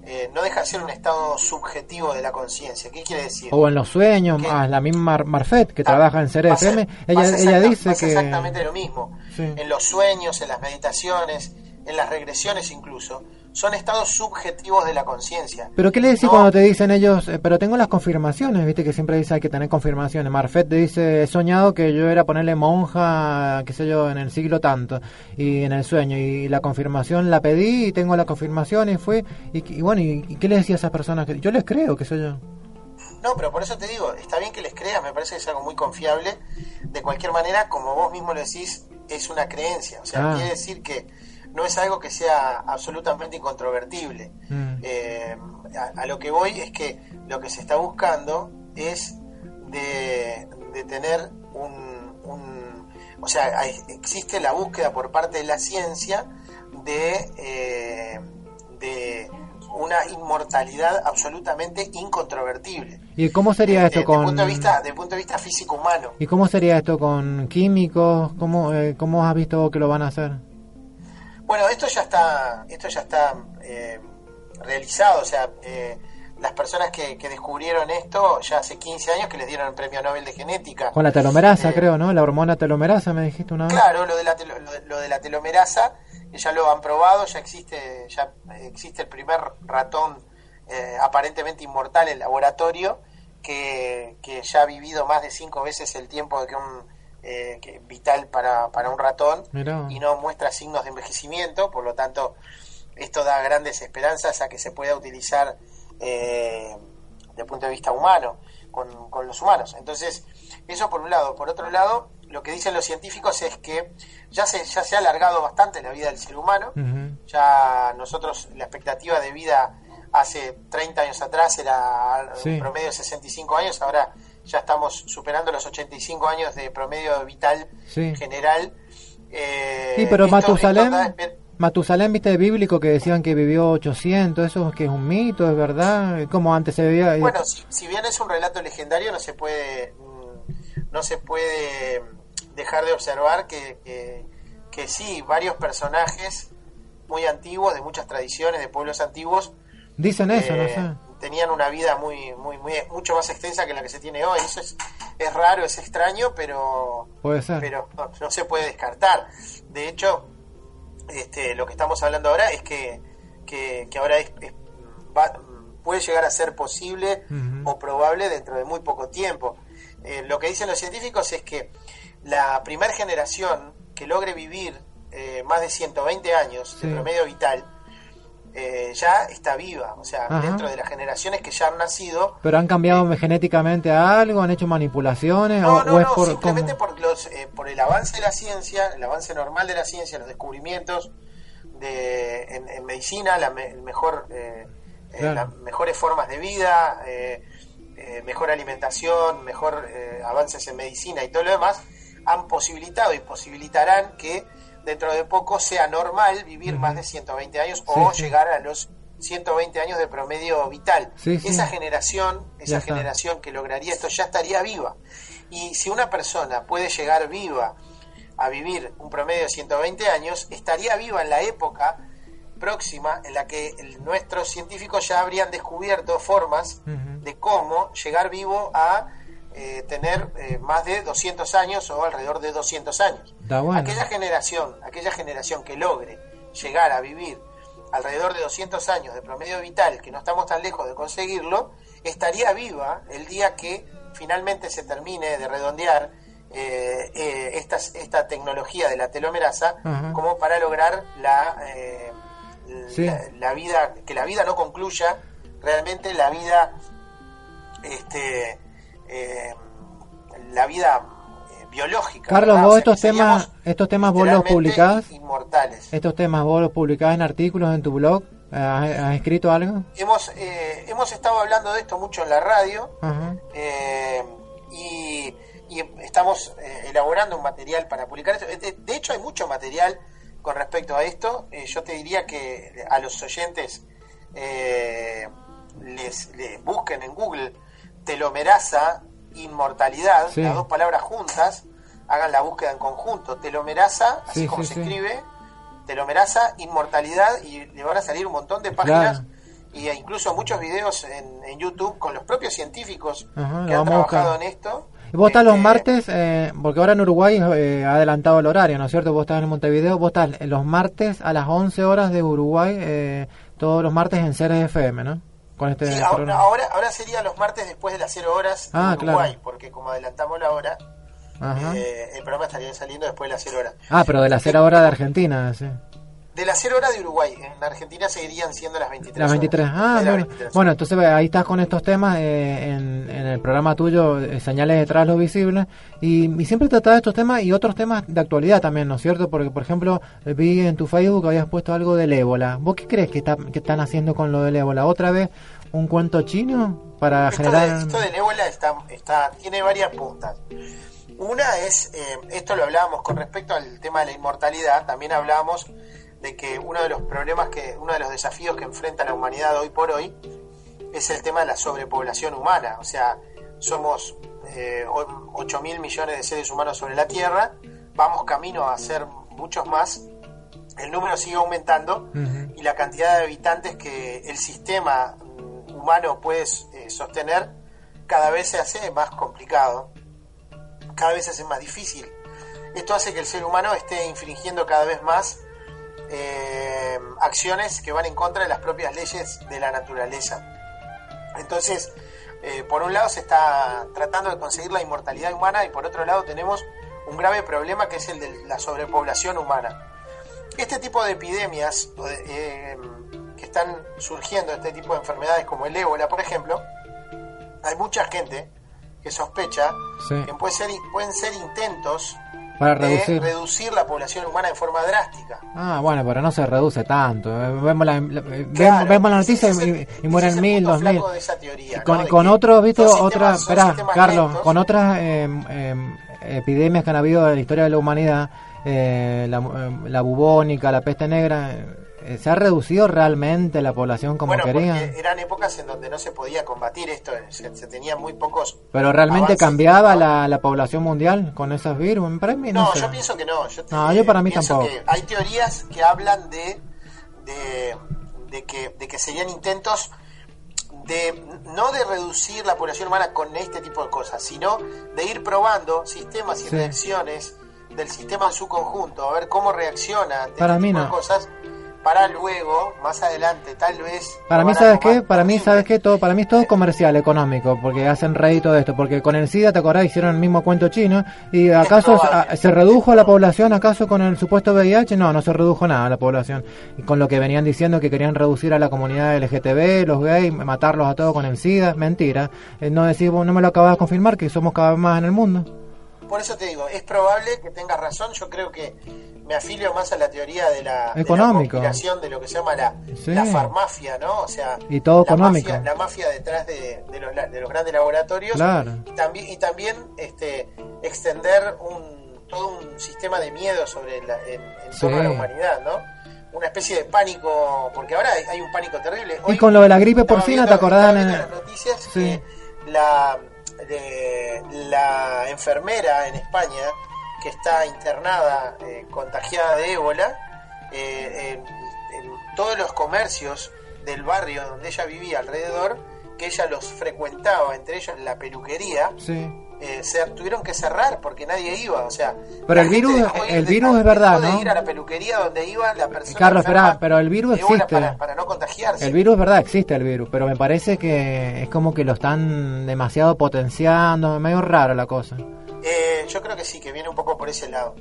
eh, no deja de ser un estado subjetivo de la conciencia. ¿Qué quiere decir? O en los sueños, ah, la misma Mar- Marfet, que trabaja en Cero Pasa- FM, ella, ella dice que... exactamente lo mismo. Sí. En los sueños, en las meditaciones, en las regresiones incluso, son estados subjetivos de la conciencia. Pero ¿qué le decís No. cuando te dicen ellos, eh, pero tengo las confirmaciones, viste que siempre dice hay que tener confirmaciones? Marfet te dice, he soñado que yo era ponerle monja, qué sé yo, en el siglo tanto, y en el sueño, y la confirmación la pedí, y tengo la confirmación, y fue, y, y bueno, y, y qué le decía a esas personas? que Yo les creo, qué sé yo. No, pero por eso te digo, está bien que les creas, me parece que es algo muy confiable. De cualquier manera, como vos mismo lo decís, es una creencia. O sea, Ah. quiere decir que no es algo que sea absolutamente incontrovertible. Mm. Eh, a, a lo que voy es que lo que se está buscando es de, de tener un, un- O sea, hay- existe la búsqueda por parte de la ciencia de, eh, de una inmortalidad absolutamente incontrovertible. ¿Y cómo sería Desde- esto desde con... el punto de vista, desde el punto de vista físico humano. ¿Y cómo sería esto con químicos? ¿Cómo, eh, cómo has visto que lo van a hacer? Bueno, esto ya está, esto ya está eh, realizado, o sea, eh, las personas que, que descubrieron esto ya hace 15 años que les dieron el premio Nobel de Genética. Con la telomerasa, Eh, creo, ¿no? La hormona telomerasa, me dijiste una vez. Claro, lo de la, telo- lo de, lo de la telomerasa, que ya lo han probado, ya existe, ya existe el primer ratón eh, aparentemente inmortal en laboratorio que, que ya ha vivido más de cinco veces el tiempo que un eh, que vital para, para un ratón Mirá. y no muestra signos de envejecimiento, por lo tanto esto da grandes esperanzas a que se pueda utilizar eh, desde el punto de vista humano con, con los humanos. Entonces, eso por un lado. Por otro lado, lo que dicen los científicos es que ya se, ya se ha alargado bastante la vida del ser humano. Ya nosotros, la expectativa de vida hace 30 años atrás era Sí. un promedio de 65 años, ahora ya estamos superando los 85 años de promedio vital Sí. general. Eh, Sí, pero esto- esto Matusalén, da esper- Matusalén, viste, bíblico que decían que vivió 800, eso es que es un mito, es verdad, como antes se vivía. Bueno, si, si bien es un relato legendario, no se puede mm, no se puede dejar de observar que, que, que sí, varios personajes muy antiguos, de muchas tradiciones, de pueblos antiguos, Dicen eso, no eh, sé. Tenían una vida muy, muy, muy, mucho más extensa que la que se tiene hoy. Eso es, es raro, es extraño, pero, Puede ser. pero no, no se puede descartar. De hecho, este, lo que estamos hablando ahora es que, que, que ahora es- es- va- puede llegar a ser posible o probable dentro de muy poco tiempo. Eh, lo que dicen los científicos es que la primera generación que logre vivir eh, más de 120 años Sí. de promedio vital eh, ya está viva, o sea, Ajá. dentro de las generaciones que ya han nacido. ¿Pero han cambiado genéticamente algo? ¿Han hecho manipulaciones? No, o, no, o es no, por, simplemente por, los, eh, por el avance de la ciencia, el avance normal de la ciencia, los descubrimientos de, en, en medicina, la me- el mejor, eh, eh, Claro. las mejores formas de vida, eh, mejor alimentación, mejor eh, avances en medicina y todo lo demás, han posibilitado y posibilitarán que dentro de poco sea normal vivir más de 120 años o Sí, llegar a los 120 años de promedio vital. Sí. Esa generación, Ya esa está. generación que lograría esto ya estaría viva. Y si una persona puede llegar viva a vivir un promedio de 120 años, estaría viva en la época próxima en la que nuestros científicos ya habrían descubierto formas de cómo llegar vivo a eh, tener eh, más de 200 años o alrededor de 200 años. Bueno. Aquella generación, aquella generación que logre llegar a vivir alrededor de 200 años de promedio vital, que no estamos tan lejos de conseguirlo, estaría viva el día que finalmente se termine de redondear eh, eh, esta, esta tecnología de la telomerasa como para lograr la, eh, Sí. la, la vida, que la vida no concluya, realmente la vida, este, eh, la vida eh, biológica. Carlos, ¿verdad? vos O sea, estos temas, estos temas vos los publicás, Inmortales. estos temas vos los publicás en artículos en tu blog, ¿has, has escrito algo? Hemos, eh, hemos estado hablando de esto mucho en la radio eh, y, y estamos eh, elaborando un material para publicar esto. De, de hecho, hay mucho material con respecto a esto. Eh, yo te diría que a los oyentes eh, les, les busquen en Google telomerasa, inmortalidad, Sí. las dos palabras juntas, hagan la búsqueda en conjunto. Telomerasa, así Sí, como sí, se escribe, telomerasa, inmortalidad, y le van a salir un montón de páginas y e incluso muchos videos en, en YouTube con los propios científicos Ajá, que han trabajado buscar. en esto. Y vos estás los Este, martes, eh, porque ahora en Uruguay eh, ha adelantado el horario, ¿no es cierto? Vos estás en Montevideo, vos estás los martes a las 11 horas de Uruguay, eh, todos los martes en Ceres FM, ¿no? Este Sí, ahora, ahora, ahora sería los martes después de las 0 horas Ah, en Uruguay, claro. porque como adelantamos la hora, eh, el programa estaría saliendo después de las 0 horas. Ah, pero de la cera hora de Argentina, sí. De las 0 horas de Uruguay, en Argentina seguirían siendo las 23 Las 23. horas. Ah, bueno. 23. Bueno, entonces ahí estás con estos temas eh, en, en el programa tuyo, eh, Señales detrás lo visible, y, y siempre trataba estos temas y otros temas de actualidad también, ¿no es cierto? Porque, por ejemplo, vi en tu Facebook que habías puesto algo del ébola. ¿Vos qué crees que, está, que están haciendo con lo del ébola? ¿Otra vez un cuento chino para Esto, generar...? de, esto del ébola está, está, tiene varias puntas. Una es, eh, esto lo hablábamos con respecto al tema de la inmortalidad, también hablábamos de que uno de los problemas, que uno de los desafíos que enfrenta la humanidad hoy por hoy es el tema de la sobrepoblación humana. O sea, somos eh, 8 mil millones de seres humanos sobre la Tierra, vamos camino a ser muchos más, el número sigue aumentando y la cantidad de habitantes que el sistema humano puede eh, sostener cada vez se hace más complicado, cada vez se hace más difícil. Esto hace que el ser humano esté infringiendo cada vez más eh, acciones que van en contra de las propias leyes de la naturaleza. Entonces, eh, por un lado se está tratando de conseguir la inmortalidad humana y por otro lado tenemos un grave problema que es el de la sobrepoblación humana. Este tipo de epidemias eh, que están surgiendo, este tipo de enfermedades como el ébola, por ejemplo, hay mucha gente que sospecha Sí. que puede ser, pueden ser intentos Para de reducir. reducir la población humana de forma drástica. Ah, bueno, pero no se reduce tanto. Eh, Vemos la, la- eh, Claro, vemos, la noticia es y, el- y mueren mil, dos mil. flaco de esa teoría, Y ¿no? con, otros, viste, esperá, sistemas Carlos, lentos. con otras eh, eh, epidemias que han habido en la historia de la humanidad, eh, la, eh, la bubónica, la peste negra, ¿se ha reducido realmente la población como bueno, eran épocas en donde no se podía combatir esto, se, se tenían muy pocos... Pero realmente cambiaba la, la población mundial con esos virus. Para mí no, No, sé. yo pienso que no. Yo, No, yo para mí tampoco. que hay teorías que hablan de, de, de que, de que serían intentos de no de reducir la población humana con este tipo de cosas, sino de ir probando sistemas y Sí. reacciones del sistema en su conjunto, a ver cómo reacciona ante Para este mí tipo no. de cosas, para luego, más adelante, tal vez... Para mí, ¿sabes qué? Para mí, ¿sabes qué? Todo, para mí es todo comercial, económico, porque hacen rédito de esto. Porque con el SIDA, ¿te acordás? Hicieron el mismo cuento chino. ¿Y acaso probable. a- se redujo la población? ¿Acaso con el supuesto VIH? No, no se redujo nada la población. Y con lo que venían diciendo que querían reducir a la comunidad LGTB, los gays, matarlos a todos con el SIDA. Mentira. Eh, no decís, vos no me lo acabas de confirmar, que somos cada vez más en el mundo. Por eso te digo, es probable que tengas razón. Yo creo que me afilio más a la teoría de la, Económico. de la conspiración de lo que se llama la, Sí. la farmacia, ¿no? O sea, Y todo la económico. Mafia, la mafia detrás de, de los, de los grandes laboratorios. Claro. Y también, y también este, extender un, todo un sistema de miedo sobre la, en, en torno a la humanidad, ¿no? Una especie de pánico, porque ahora hay, hay un pánico terrible. Y con lo de la gripe estaba porcina, ¿te acordás? en las noticias Sí. que la, de- la enfermera en España que está internada eh, contagiada de ébola, eh, en, en todos los comercios del barrio donde ella vivía alrededor, que ella los frecuentaba, entre ellos la peluquería, Sí. eh, se tuvieron que cerrar porque nadie iba, o sea... Pero el virus- el virus es verdad, ¿no? ir a la peluquería donde iba la persona Carlos, espera, pero el virus existe. para, para no contagiarse. El virus es verdad, existe el virus, pero me parece que es como que lo están demasiado potenciando, medio raro la cosa. Eh, yo creo que sí, que viene un poco por ese lado.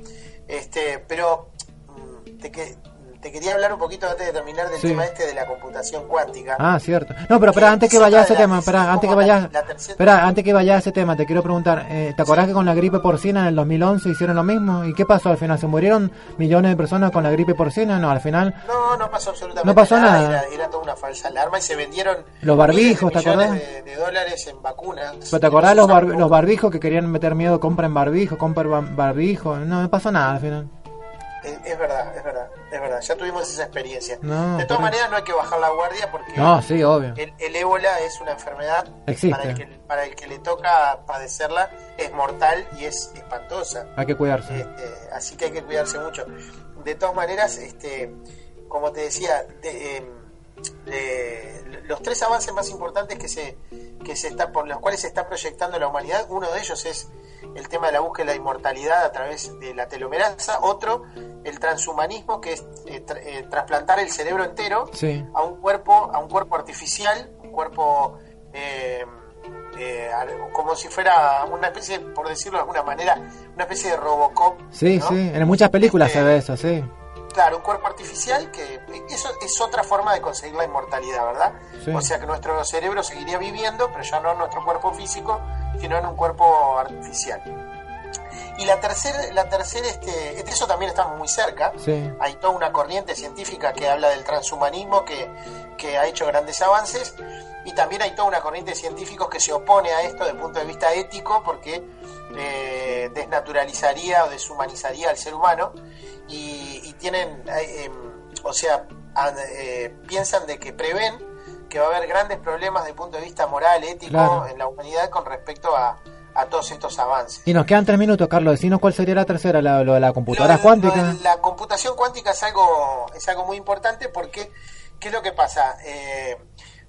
Este, pero mm, te, que, te quería hablar un poquito antes de terminar del Sí. tema este de la computación cuántica. Ah, cierto. No, pero espera, Que antes que vaya a ese tema, espera, es antes que vaya, espera, antes que vaya a ese tema, te quiero preguntar, eh, ¿te acordás que con la gripe porcina en el 2011 hicieron lo mismo? ¿Y qué pasó al final? ¿Se murieron millones de personas con la gripe porcina? No, al final No, no pasó absolutamente No pasó nada. Era, era toda una falsa alarma y se vendieron Los barbijos, ¿te acordás? De, de dólares en vacunas. ¿Pero te acordás los, bar- los barbijos que querían meter miedo? Compren barbijo, compren ba- barbijo. No, no pasó nada al final. Es, es verdad, es verdad, es verdad. Ya tuvimos esa experiencia. No, de todas maneras, no hay que bajar la guardia porque No, sí, obvio. el, el ébola es una enfermedad Existe. Para, el que, para el que le toca padecerla es mortal y es espantosa. Hay que cuidarse. Este, así que hay que cuidarse mucho. De todas maneras, este, como te decía, de, em, de- los tres avances más importantes que se, que se está, por los cuales se está proyectando la humanidad, uno de ellos es el tema de la búsqueda de la inmortalidad a través de la telomerasa, otro el transhumanismo, que es eh, tra- eh, trasplantar el cerebro entero Sí. a un cuerpo, a un cuerpo artificial, un cuerpo eh, eh, como si fuera una especie, por decirlo de alguna manera, una especie de Robocop. Sí, ¿no? sí, en muchas películas Este, se ve eso, sí. Claro, un cuerpo artificial que eso es otra forma de conseguir la inmortalidad, ¿verdad? Sí. O sea que nuestro cerebro seguiría viviendo, pero ya no en nuestro cuerpo físico, sino en un cuerpo artificial. Y la tercera, la tercera este, eso también estamos muy cerca. Sí. Hay toda una corriente científica que habla del transhumanismo que, que ha hecho grandes avances. Y también hay toda una corriente de científicos que se opone a esto desde el punto de vista ético porque eh, desnaturalizaría o deshumanizaría al ser humano. Y tienen, eh, o sea, eh, piensan de que prevén que va a haber grandes problemas desde el punto de vista moral, ético Claro. en la humanidad con respecto a, a todos estos avances. Y nos quedan tres minutos, Carlos. Decinos cuál sería la tercera, la- lo de la computadora Lo cuántica. lo la computación cuántica es algo, es algo muy importante porque, ¿qué es lo que pasa? Eh,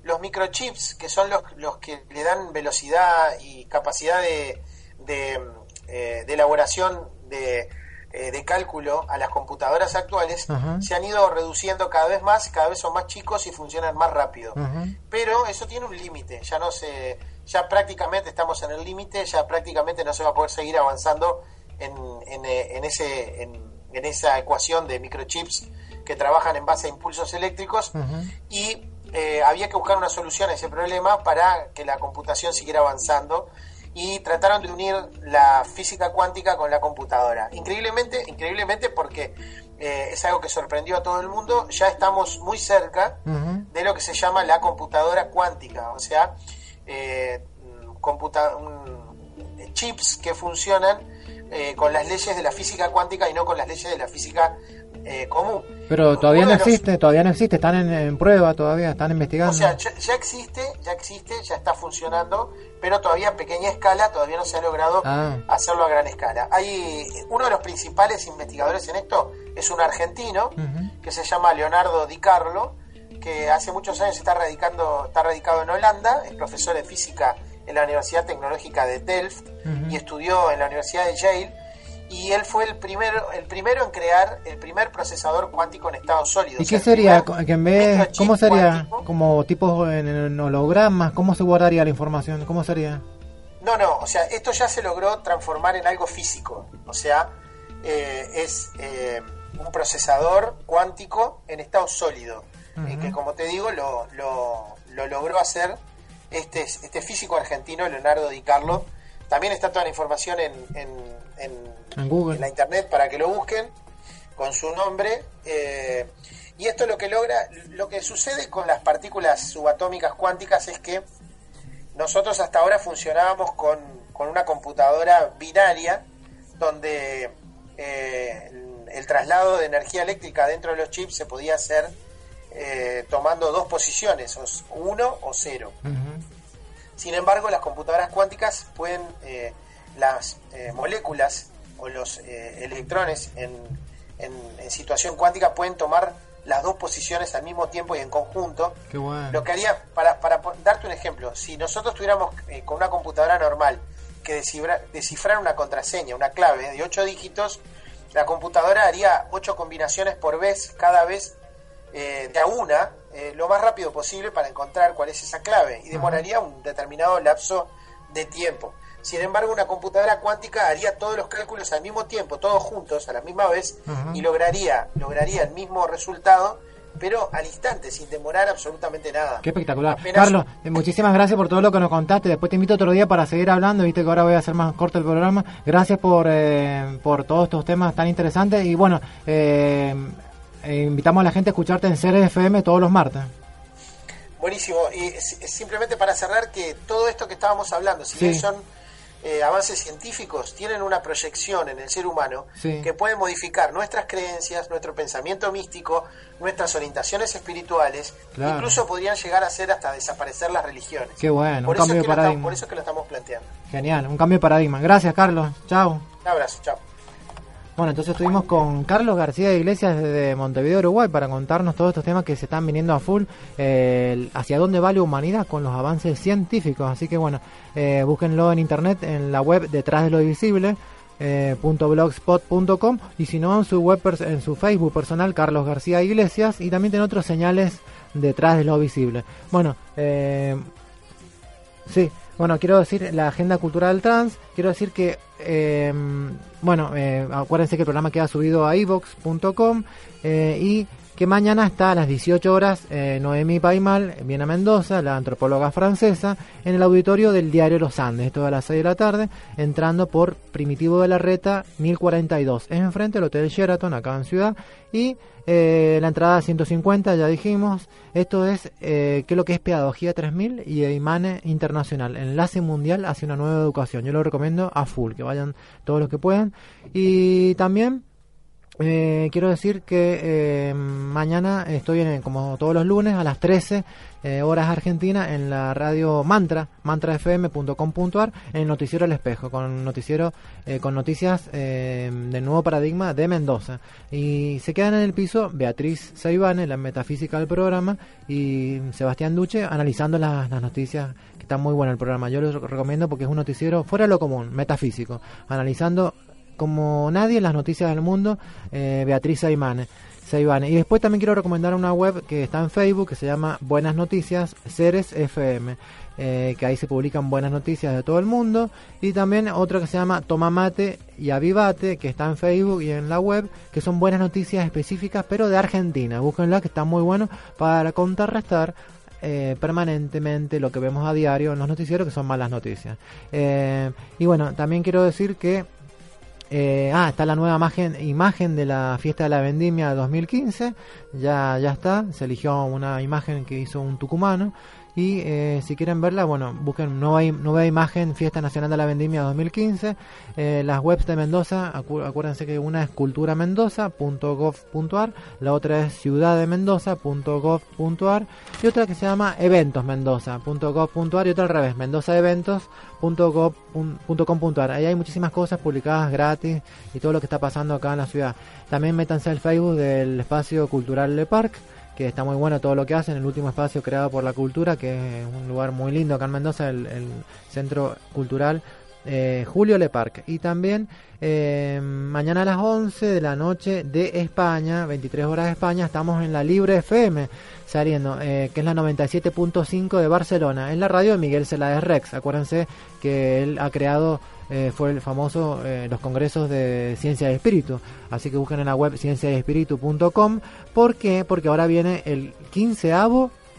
los microchips, que son los, los que le dan velocidad y capacidad de, de, eh, de elaboración de, eh, de cálculo a las computadoras actuales, se han ido reduciendo cada vez más, cada vez son más chicos y funcionan más rápido. Pero eso tiene un límite, ya no se, ya prácticamente estamos en el límite, ya prácticamente no se va a poder seguir avanzando en, en, eh, en ese, en, en esa ecuación de microchips que trabajan en base a impulsos eléctricos. Y eh, había que buscar una solución a ese problema para que la computación siguiera avanzando y trataron de unir la física cuántica con la computadora. Increíblemente, increíblemente porque eh, es algo que sorprendió a todo el mundo, ya estamos muy cerca de lo que se llama la computadora cuántica, o sea, eh, computa- chips que funcionan eh, con las leyes de la física cuántica y no con las leyes de la física eh, común. Pero todavía Uno no los- existe, todavía no existe. Están en, en prueba todavía, están investigando. O sea, ya, ya existe, ya existe, ya está funcionando, pero todavía a pequeña escala, todavía no se ha logrado Ah. hacerlo a gran escala. Hay uno de los principales investigadores en esto es un argentino que se llama Leonardo Di Carlo, que hace muchos años está radicando, está radicado en Holanda, es profesor de física en la Universidad Tecnológica de Delft y estudió en la Universidad de Yale y él fue el primero, el primero en crear el primer procesador cuántico en estado sólido. ¿Y O sea, qué sería? Que en vez, ¿Cómo sería? cuántico. ¿Como tipos en, en hologramas? ¿Cómo se guardaría la información? ¿Cómo sería? No, no, o sea, esto ya se logró transformar en algo físico. O sea, eh, es eh, un procesador cuántico en estado sólido. Y que, como te digo, lo, lo, lo logró hacer este, este físico argentino, Leonardo Di Carlo. También está toda la información en, en, en- En Google. en la internet para que lo busquen con su nombre. eh, y esto lo que logra, lo que sucede con las partículas subatómicas cuánticas es que nosotros hasta ahora funcionábamos con, con una computadora binaria donde eh, el, el traslado de energía eléctrica dentro de los chips se podía hacer eh, tomando dos posiciones, uno o cero. Sin embargo, las computadoras cuánticas pueden, eh, las eh, moléculas o los eh, electrones en, en- en situación cuántica pueden tomar las dos posiciones al mismo tiempo y en conjunto. Qué bueno. Lo que haría, para, para darte un ejemplo, si nosotros tuviéramos eh, con una computadora normal que descifra- descifrar una contraseña, una clave de 8 dígitos, la computadora haría 8 combinaciones por vez, cada vez eh, de a una, eh, lo más rápido posible para encontrar cuál es esa clave y demoraría un determinado lapso de tiempo. Sin embargo, una computadora cuántica haría todos los cálculos al mismo tiempo, todos juntos, a la misma vez, y lograría, lograría el mismo resultado, pero al instante, sin demorar absolutamente nada. Qué espectacular. Apenas- Carlos, eh, muchísimas gracias por todo lo que nos contaste. Después te invito otro día para seguir hablando. Viste que ahora voy a hacer más corto el programa. Gracias por, eh, por todos estos temas tan interesantes. Y bueno, eh, eh, invitamos a la gente a escucharte en Ceres FM todos los martes. Buenísimo. Y simplemente para cerrar que todo esto que estábamos hablando, si Sí. bien son eh, avances científicos, tienen una proyección en el ser humano Sí. que puede modificar nuestras creencias, nuestro pensamiento místico, nuestras orientaciones espirituales, Claro. incluso podrían llegar a hacer hasta desaparecer las religiones. Qué bueno, por, un eso cambio de lo estamos- paradigma. por eso es que lo estamos planteando. Genial, un cambio de paradigma. Gracias, Carlos. Chao. Un abrazo, chao. Bueno, entonces estuvimos con Carlos García de Iglesias desde Montevideo, Uruguay, para contarnos todos estos temas que se están viniendo a full, eh, hacia dónde va la humanidad con los avances científicos. Así que bueno, eh, búsquenlo en internet, en la web detrás de lo visible. eh, blogspot.com y si no en su web en su Facebook personal Carlos García Iglesias y también tiene otros señales detrás de lo visible bueno eh, Sí, bueno, quiero decir la agenda cultural trans. Quiero decir que, eh, bueno, acuérdense que el programa queda subido a ivox.com eh, y que mañana está a las 18 horas eh, Noemí Paimal viene a Mendoza, la antropóloga francesa, en el auditorio del diario Los Andes, esto a las 6 de la tarde, entrando por Primitivo de la Reta 1042. Es enfrente del Hotel Sheraton, acá en Ciudad, y eh, la entrada a 150, ya dijimos. Esto es, eh, ¿qué es lo que es Pedagogía 3000 y Imane Internacional? Enlace mundial hacia una nueva educación. Yo lo recomiendo a full, que vayan todos los que puedan. Y también eh, quiero decir que eh, mañana estoy en, como todos los lunes a las 13 eh, horas argentinas en la radio Mantra, mantrafm.com.ar, en noticiero El Espejo, con noticiero eh, con noticias eh, del nuevo paradigma de Mendoza. Y se quedan en el piso Beatriz Saibane, la metafísica del programa, y Sebastián Duche analizando las, noticias, que está muy bueno el programa. Yo lo recomiendo porque es un noticiero fuera de lo común, metafísico, analizando como nadie las noticias del mundo, eh, Beatriz Saimane. Saibane. Y después también quiero recomendar una web que está en Facebook que se llama Buenas Noticias Ceres FM, eh, que ahí se publican buenas noticias de todo el mundo. Y también otra que se llama Toma Mate y Avivate, que está en Facebook y en la web, que son buenas noticias específicas, pero de Argentina. Búsquenla, que está muy bueno para contrarrestar eh, permanentemente lo que vemos a diario en los noticieros, que son malas noticias. Eh, y bueno, también quiero decir que eh, ah, está la nueva imagen, imagen de la fiesta de la vendimia 2015. Ya, ya está. Se eligió una imagen que hizo un tucumano. Y eh, si quieren verla, bueno, busquen nueva, nueva imagen Fiesta Nacional de la Vendimia 2015. Eh, las webs de Mendoza, acu- acuérdense que una es culturamendoza.gov.ar, la otra es ciudaddemendoza.gov.ar y otra que se llama eventosmendoza.gov.ar y otra al revés, mendozaeventos.gov.com.ar. Ahí hay muchísimas cosas publicadas gratis y todo lo que está pasando acá en la ciudad. También métanse al Facebook del espacio cultural Le Parc que está muy bueno todo lo que hacen, el último espacio creado por la cultura, que es un lugar muy lindo acá en Mendoza, el, centro cultural eh, Julio Leparc. Y también eh, mañana a las 11 de la noche de España, 23 horas de España, estamos en la Libre FM saliendo, eh, que es la 97.5 de Barcelona, en la radio de Miguel Celades Rex. Acuérdense que él ha creado, eh, fue el famoso, eh, los congresos de Ciencia de Espíritu. Así que busquen en la web cienciadeespíritu.com. ¿Por qué? Porque ahora viene el 15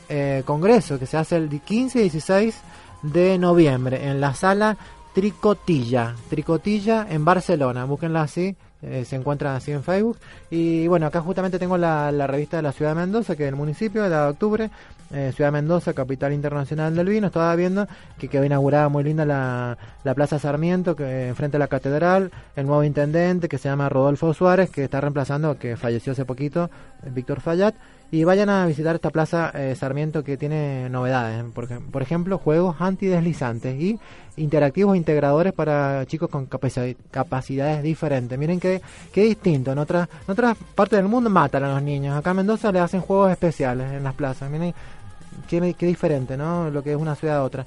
eh, congreso que se hace el 15 y 16 de noviembre en la sala Tricotilla, Tricotilla en Barcelona, búsquenla así, eh, se encuentra así en Facebook. Y bueno, acá justamente tengo la, revista de la ciudad de Mendoza, que es el municipio, la de octubre, eh, Ciudad de Mendoza, capital internacional del vino. Estaba viendo que quedó inaugurada muy linda la, la Plaza Sarmiento, que enfrente a la catedral, el nuevo intendente que se llama Rodolfo Suárez, que está reemplazando, que falleció hace poquito, eh, Víctor Fallat. Y vayan a visitar esta plaza eh, Sarmiento que tiene novedades, por, ej- por ejemplo, juegos antideslizantes y interactivos integradores para chicos con capaci- capacidades diferentes. Miren qué, qué distinto. En otras, en otras partes del mundo matan a los niños. Acá en Mendoza le hacen juegos especiales en las plazas. Miren qué, qué diferente, ¿no? Lo que es una ciudad a otra.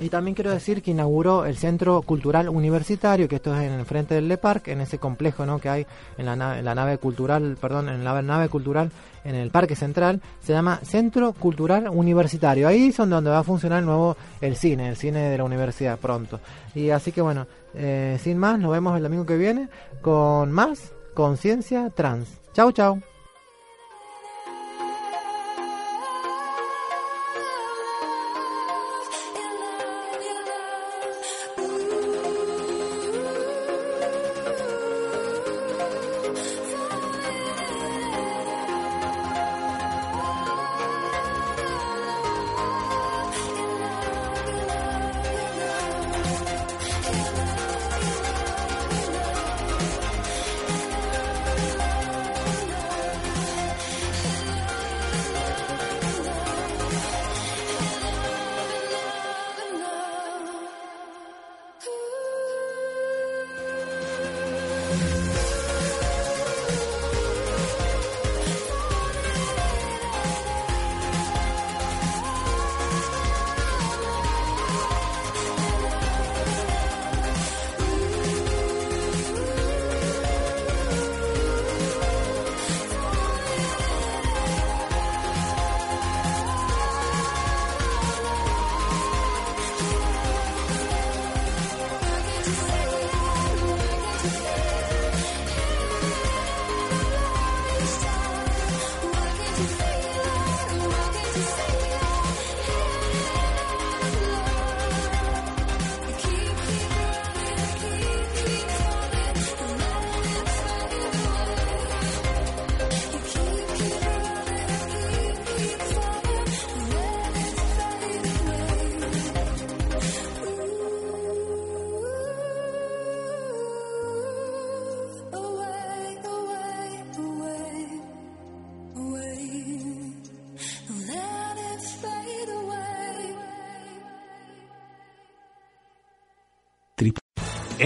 Y también quiero decir que inauguró el Centro Cultural Universitario, que esto es en el frente del Le Parc, en ese complejo ¿no? que hay en la, nave, en la nave cultural, perdón, en la nave cultural en el Parque Central, se llama Centro Cultural Universitario. Ahí es donde va a funcionar el nuevo el cine, el cine de la universidad pronto. Y así que bueno, eh, sin más, nos vemos el domingo que viene con más conciencia trans. Chau, chau.